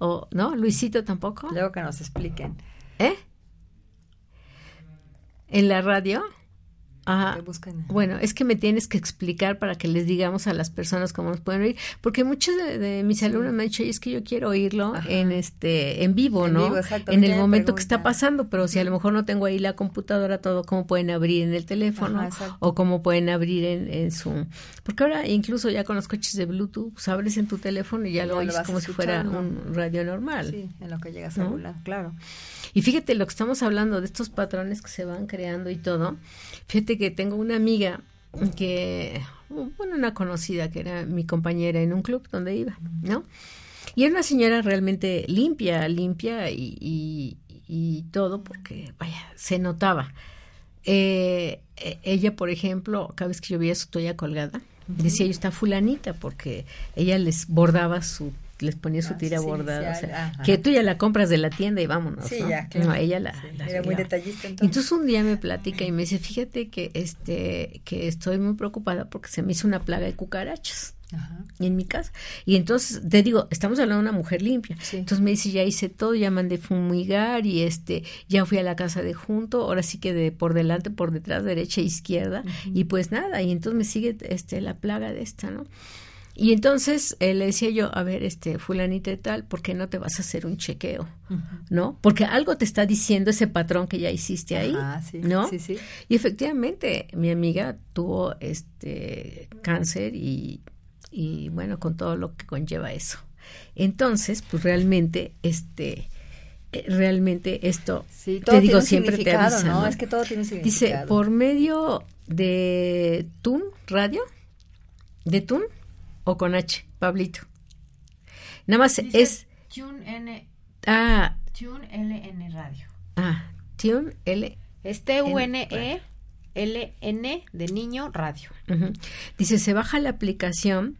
¿O no? Luisito tampoco? Luego que nos expliquen. ¿Eh? ¿En la radio? Ah, bueno, es que me tienes que explicar para que les digamos a las personas cómo nos pueden oír, porque muchos de, mis alumnos me han dicho, es que yo quiero oírlo en este en vivo, ¿no? en el momento que está pasando, pero si a lo mejor no tengo ahí la computadora, todo, ¿cómo pueden abrir en el teléfono o cómo pueden abrir en, en su... Porque ahora incluso ya con los coches de Bluetooth, pues abres en tu teléfono y ya, lo oyes como si fuera un radio normal. Sí, en lo que llega a celular, claro. Y fíjate lo que estamos hablando de estos patrones que se van creando y todo. Fíjate que tengo una amiga que, bueno, una conocida que era mi compañera en un club donde iba, ¿no? Y era una señora realmente limpia, limpia y, y, todo porque, vaya, se notaba. Eh, e, ella, por ejemplo, cada vez que yo veía su toalla colgada, decía yo está fulanita porque ella les bordaba su les ponía su ah, tira bordada, o sea, que tú ya la compras de la tienda y vámonos, sí, ¿no? Ya, claro. No, ella la, era muy detallista entonces. entonces. un día me platica y me dice, "Fíjate que este que estoy muy preocupada porque se me hizo una plaga de cucarachas." Ajá. en mi casa. Y entonces, te digo, estamos hablando de una mujer limpia. Entonces me dice, ya hice todo, ya mandé fumigar y este, ya fui a la casa de junto, ahora sí que de por delante, por detrás, derecha, e izquierda, y pues nada, y entonces me sigue este la plaga de esta, ¿no? Y entonces eh, le decía yo, a ver, este, fulanita y tal, ¿por qué no te vas a hacer un chequeo? ¿No? Porque algo te está diciendo ese patrón que ya hiciste ahí, ¿no? Sí, sí. Y efectivamente, mi amiga tuvo este cáncer y, y bueno, con todo lo que conlleva eso. Entonces, pues realmente, este, eh, realmente esto, te digo, siempre te avisa, ¿no? Es que todo tiene significado. Dice, por medio de TUN Radio, de TUN, o con H, Pablito. Nada más es... Tune N. Ah. Tune LN Radio. Ah, Tune L. Es T-U-N-E. L-N de niño radio. Dice, se baja la aplicación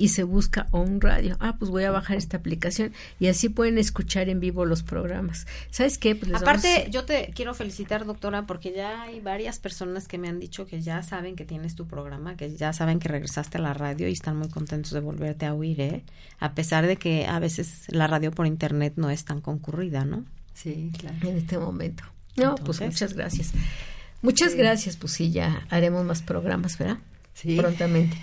y se busca un radio. Ah, pues voy a bajar esta aplicación y así pueden escuchar en vivo los programas. ¿Sabes qué? Pues Aparte, yo te quiero felicitar, doctora, porque ya hay varias personas que me han dicho que ya saben que tienes tu programa, que ya saben que regresaste a la radio y están muy contentos de volverte a oír, ¿eh? A pesar de que a veces la radio por internet no es tan concurrida, ¿no? Sí, claro. En este momento. No, pues muchas gracias. Muchas gracias, pues sí, ya haremos más programas, ¿verdad? Prontamente.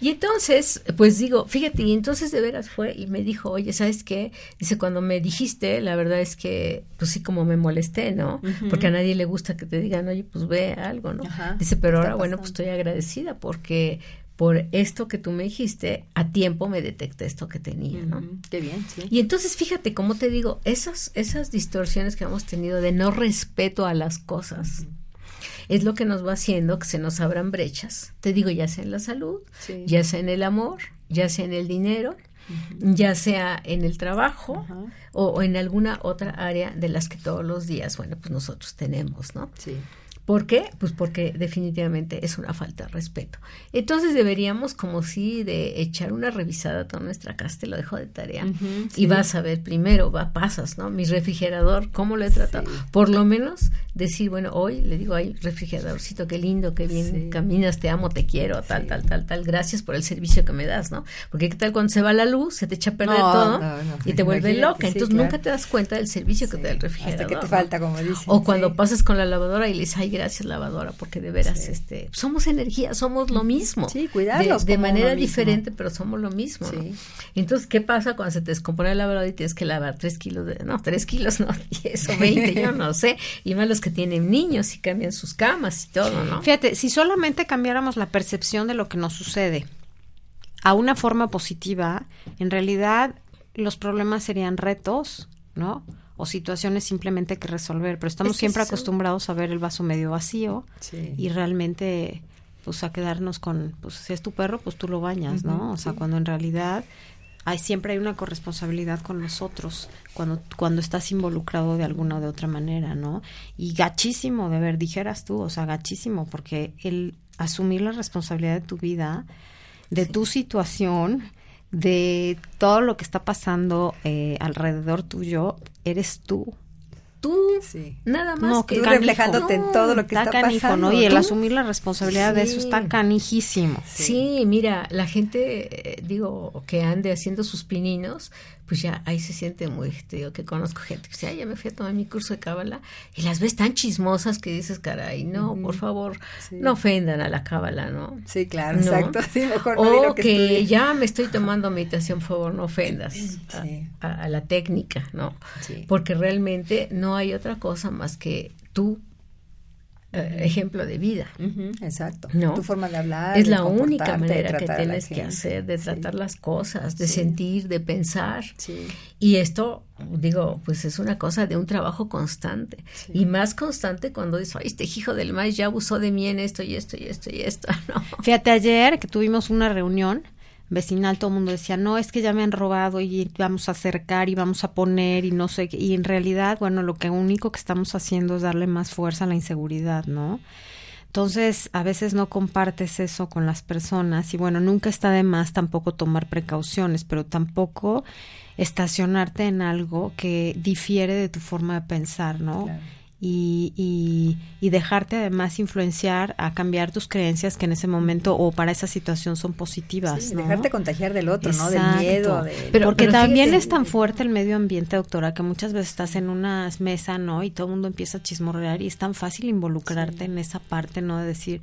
Y entonces, pues digo, fíjate, y entonces de veras fue y me dijo, oye, ¿sabes qué? Dice, cuando me dijiste, la verdad es que, pues sí, como me molesté, ¿no? Porque a nadie le gusta que te digan, oye, pues ve algo, ¿no? Dice, pero ahora, bueno, pues estoy agradecida porque por esto que tú me dijiste, a tiempo me detecté esto que tenía, ¿no? Qué bien, sí. Y entonces, fíjate, cómo te digo, esas, esas distorsiones que hemos tenido de no respeto a las cosas, es lo que nos va haciendo que se nos abran brechas. Te digo, ya sea en la salud, ya sea en el amor, ya sea en el dinero, ya sea en el trabajo o, en alguna otra área de las que todos los días, bueno, pues nosotros tenemos, ¿no? Sí. ¿Por qué? Pues porque definitivamente es una falta de respeto. Entonces deberíamos como si de echar una revisada a toda nuestra casa, te lo dejo de tarea, y vas a ver primero, va, pasas, ¿no? Mi refrigerador, ¿cómo lo he tratado? Por lo menos decir, bueno, hoy le digo, ay, refrigeradorcito, qué lindo, qué bien caminas, te amo, te quiero, tal, tal, tal, tal, gracias por el servicio que me das, ¿no? Porque qué tal cuando se va la luz, se te echa a perder todo y te vuelve loca, entonces nunca te das cuenta del servicio que te da el refrigerador. Hasta que te falta, como dicen. O cuando pasas con la lavadora y le dices, ay, gracias lavadora, porque de veras, este, somos energía, somos lo mismo. Sí, cuidarlos. De, manera diferente, pero somos lo mismo. Entonces, ¿qué pasa cuando se te descompone la lavadora y tienes que lavar tres kilos de, no, tres kilos, no, diez o veinte, yo no sé, y más los que tienen niños y cambian sus camas y todo, ¿no? Fíjate, si solamente cambiáramos la percepción de lo que nos sucede a una forma positiva, en realidad los problemas serían retos, ¿no? O situaciones simplemente que resolver, pero estamos siempre acostumbrados a ver el vaso medio vacío y realmente pues a quedarnos con, pues si es tu perro, pues tú lo bañas, ¿no? O sea, cuando en realidad hay siempre hay una corresponsabilidad con nosotros cuando cuando estás involucrado de alguna o de otra manera, ¿no? Y gachísimo, de ver, dijeras tú, o sea, gachísimo, porque el asumir la responsabilidad de tu vida, de tu situación, de todo lo que está pasando eh, alrededor tuyo, eres tú. tú, nada más no, que reflejándote en todo lo que está, pasando. Y el asumir la responsabilidad de eso está canijísimo. Sí. mira, la gente, eh, digo, que ande haciendo sus pininos, pues ya ahí se siente muy, te digo que conozco gente que dice, ya me fui a tomar mi curso de cábala y las ves tan chismosas que dices, caray, no, por favor, no ofendan a la cábala, ¿no? Sí, claro, exacto, sí, mejor o que, ya me estoy tomando meditación, por favor, no ofendas a, la técnica, ¿no? Porque realmente no hay otra cosa más que tú ejemplo de vida. exacto. ¿no? Tu forma de hablar. Es la única manera que tienes que hacer, de tratar las cosas, de sentir, de pensar. Y esto, digo, pues es una cosa de un trabajo constante. Y más constante cuando dices, ay, este hijo del maíz ya abusó de mí en esto y esto y esto y esto. ¿no? Fíjate, ayer que tuvimos una reunión vecinal todo el mundo decía, no, es que ya me han robado y vamos a acercar y vamos a poner y no sé. Y en realidad, bueno, lo que único que estamos haciendo es darle más fuerza a la inseguridad, ¿no? Entonces, a veces no compartes eso con las personas y bueno, nunca está de más tampoco tomar precauciones, pero tampoco estacionarte en algo que difiere de tu forma de pensar, ¿no? Y, y, dejarte además influenciar a cambiar tus creencias que en ese momento o para esa situación son positivas. Sí, Dejarte contagiar del otro, ¿no? Del miedo. Pero, Porque también es tan fuerte el medio ambiente, doctora, que muchas veces estás en una mesa, ¿no? Y todo el mundo empieza a chismorrear y es tan fácil involucrarte en esa parte, ¿no? De decir,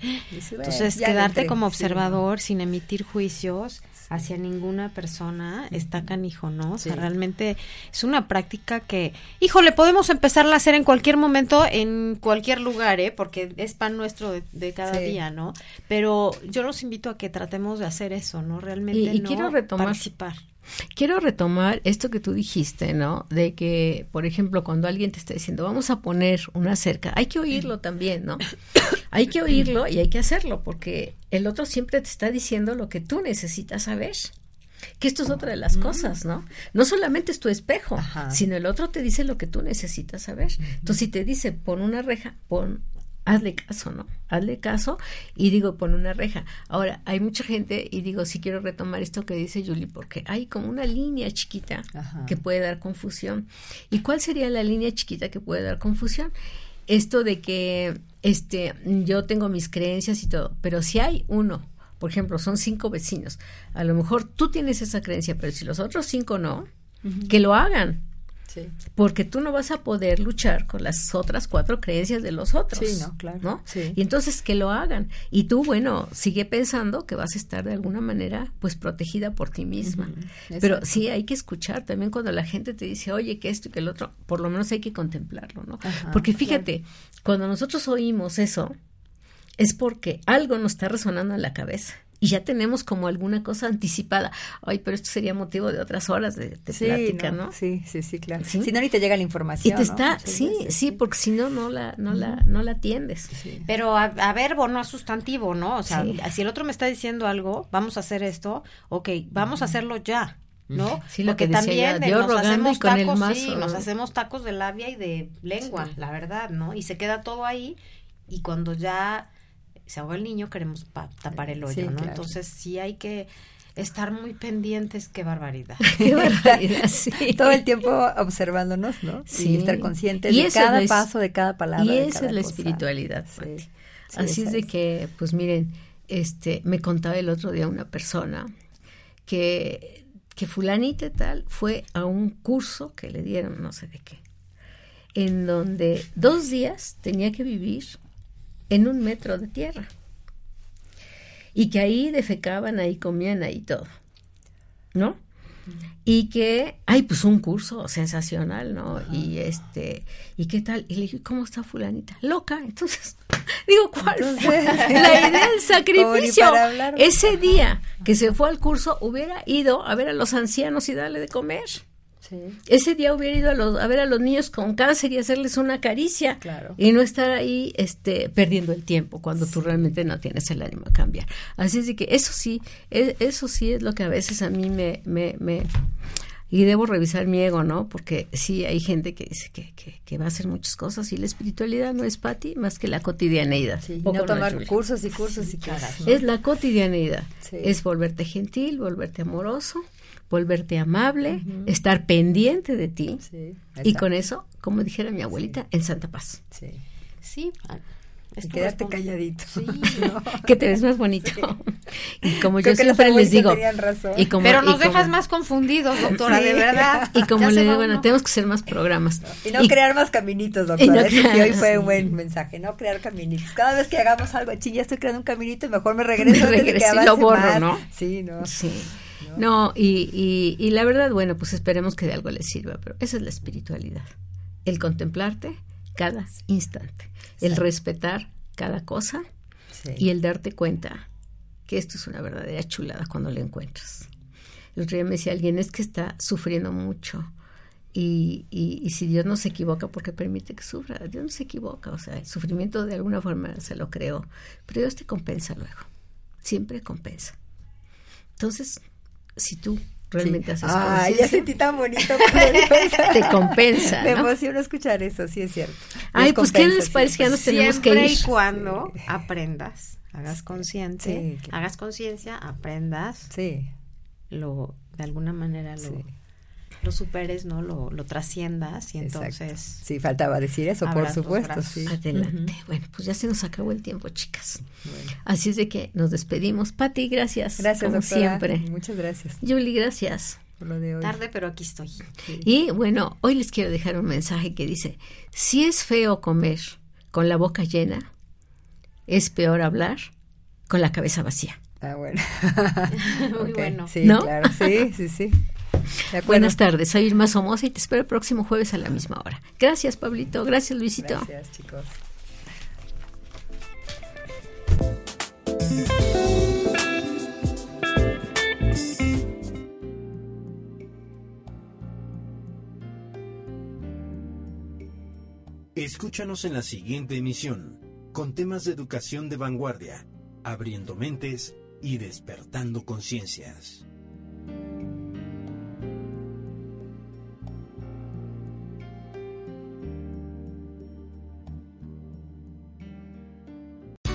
entonces quedarte como observador sin emitir juicios hacia ninguna persona está canijo, ¿no? O sea, realmente es una práctica que, híjole, podemos empezarla a hacer en cualquier momento, en cualquier lugar, ¿eh? Porque es pan nuestro de, cada día, ¿no? Pero yo los invito a que tratemos de hacer eso, ¿no? Realmente y, quiero retomar, participar. Quiero retomar esto que tú dijiste, ¿no? De que, por ejemplo, cuando alguien te está diciendo, vamos a poner una cerca, hay que oírlo también, ¿no? hay que oírlo y hay que hacerlo, porque el otro siempre te está diciendo lo que tú necesitas saber. Que esto es otra de las cosas, ¿no? No solamente es tu espejo, sino el otro te dice lo que tú necesitas saber. Entonces, si te dice pon una reja, pon hazle caso, ¿no? Hazle caso y digo, pon una reja. Ahora, hay mucha gente, y digo, si quiero retomar esto que dice Julie, porque hay como una línea chiquita que puede dar confusión. ¿Y cuál sería la línea chiquita que puede dar confusión? Esto de que este, yo tengo mis creencias y todo, pero si hay uno, por ejemplo, son cinco vecinos, a lo mejor tú tienes esa creencia, pero si los otros cinco no, que lo hagan porque tú no vas a poder luchar con las otras cuatro creencias de los otros. Sí, no, claro. Y entonces que lo hagan. Y tú, bueno, sigue pensando que vas a estar de alguna manera, pues, protegida por ti misma. Pero sí hay que escuchar también cuando la gente te dice, oye, que esto y que el otro, por lo menos hay que contemplarlo, ¿no? porque fíjate, cuando nosotros oímos eso, es porque algo nos está resonando en la cabeza y ya tenemos como alguna cosa anticipada. Ay, pero esto sería motivo de otras horas de, plática, no, Sí, sí, sí, claro. Si no, ni te llega la información. Y te está, sí, sí, porque si no, no la, no la, no la atiendes. Pero a, verbo, no a sustantivo, ¿no? O sea, si el otro me está diciendo algo, vamos a hacer esto, ok, vamos a hacerlo ya. ¿no? Sí, lo Porque que también nos hacemos tacos, sí, nos hacemos tacos de labia y de lengua, la verdad, ¿no? Y se queda todo ahí y cuando ya se ahoga el niño, queremos tapar el hoyo, ¿no? Entonces sí hay que estar muy pendientes, qué barbaridad. qué barbaridad, sí. Todo el tiempo observándonos, ¿no? Sí. Y estar conscientes de cada paso, de cada palabra. Y esa es la espiritualidad, Así es de que, pues miren, este, me contaba el otro día una persona que, que fulanita tal fue a un curso que le dieron, no sé de qué, en donde dos días tenía que vivir en un metro de tierra. Y que ahí defecaban, ahí comían, ahí todo. ¿No? Y que, ay, pues un curso sensacional, ¿no? Y este, ¿y qué tal? Y le dije, ¿cómo está fulanita? Loca. Entonces, digo, ¿cuál fue la idea del sacrificio? Ese día que se fue al curso, hubiera ido a ver a los ancianos y darle de comer. Ese día hubiera ido a, los, a ver a los niños con cáncer y hacerles una caricia y no estar ahí este, perdiendo el tiempo cuando tú realmente no tienes el ánimo a cambiar. Así es de que eso sí, e, eso sí es lo que a veces a mí me, me, me y debo revisar mi ego, ¿no? Porque sí hay gente que dice que, que, va a hacer muchas cosas y la espiritualidad no es para ti más que la cotidianeidad. Sí, no tomar cursos y cursos y caras. Es la cotidianeidad. Es volverte gentil, volverte amoroso, volverte amable, estar pendiente de ti. y con eso, como dijera mi abuelita, en Santa Paz. Sí. Sí, y quedaste calladito. Sí, que te ves más bonito. Y como yo siempre les digo. Y como, Pero nos dejas más confundidos, doctora, de verdad. Y como le digo, bueno, tenemos que hacer más programas. Y no crear más caminitos, doctora. Y hoy fue un buen mensaje, no crear caminitos. Cada vez que hagamos algo, ching, ya estoy creando un caminito y mejor me regreso. Me regreso y lo borro, ¿no? Sí, no. Sí. No, y, y, y la verdad, bueno, pues esperemos que de algo les sirva, pero esa es la espiritualidad. El contemplarte cada instante el respetar cada cosa y el darte cuenta que esto es una verdadera chulada cuando lo encuentras. El otro día me decía alguien, es que está sufriendo mucho. Y, y, si Dios no se equivoca, porque permite que sufra? Dios no se equivoca, o sea, el sufrimiento de alguna forma se lo creó, pero Dios te compensa luego, siempre compensa. Entonces, si tú realmente haces Ah, ya sentí tan bonito. te compensa. Me emociona escuchar eso, sí es cierto. Ay, pues ¿qué les parece que ya nos tenemos que ir? y cuando aprendas, hagas conciencia, hagas conciencia, aprendas. Sí. Lo, de alguna manera lo lo superes, ¿no? Lo, lo trasciendas y entonces... Sí, faltaba decir eso, por supuesto. Sí. Adelante. Bueno, pues ya se nos acabó el tiempo, chicas. Así es de que nos despedimos. Pati, gracias. Gracias, como siempre. Muchas gracias. Julie, gracias. Por lo de hoy. Tarde, pero aquí estoy. Y bueno, hoy les quiero dejar un mensaje que dice, si es feo comer con la boca llena, es peor hablar con la cabeza vacía. Ah, bueno. Muy bueno. Sí, claro. Sí, sí, sí. Buenas tardes, soy Irma Somoza y te espero el próximo jueves a la misma hora. Gracias, Pablito. Gracias, Luisito. Gracias, chicos. Escúchanos en la siguiente emisión, con temas de educación de vanguardia, abriendo mentes y despertando conciencias.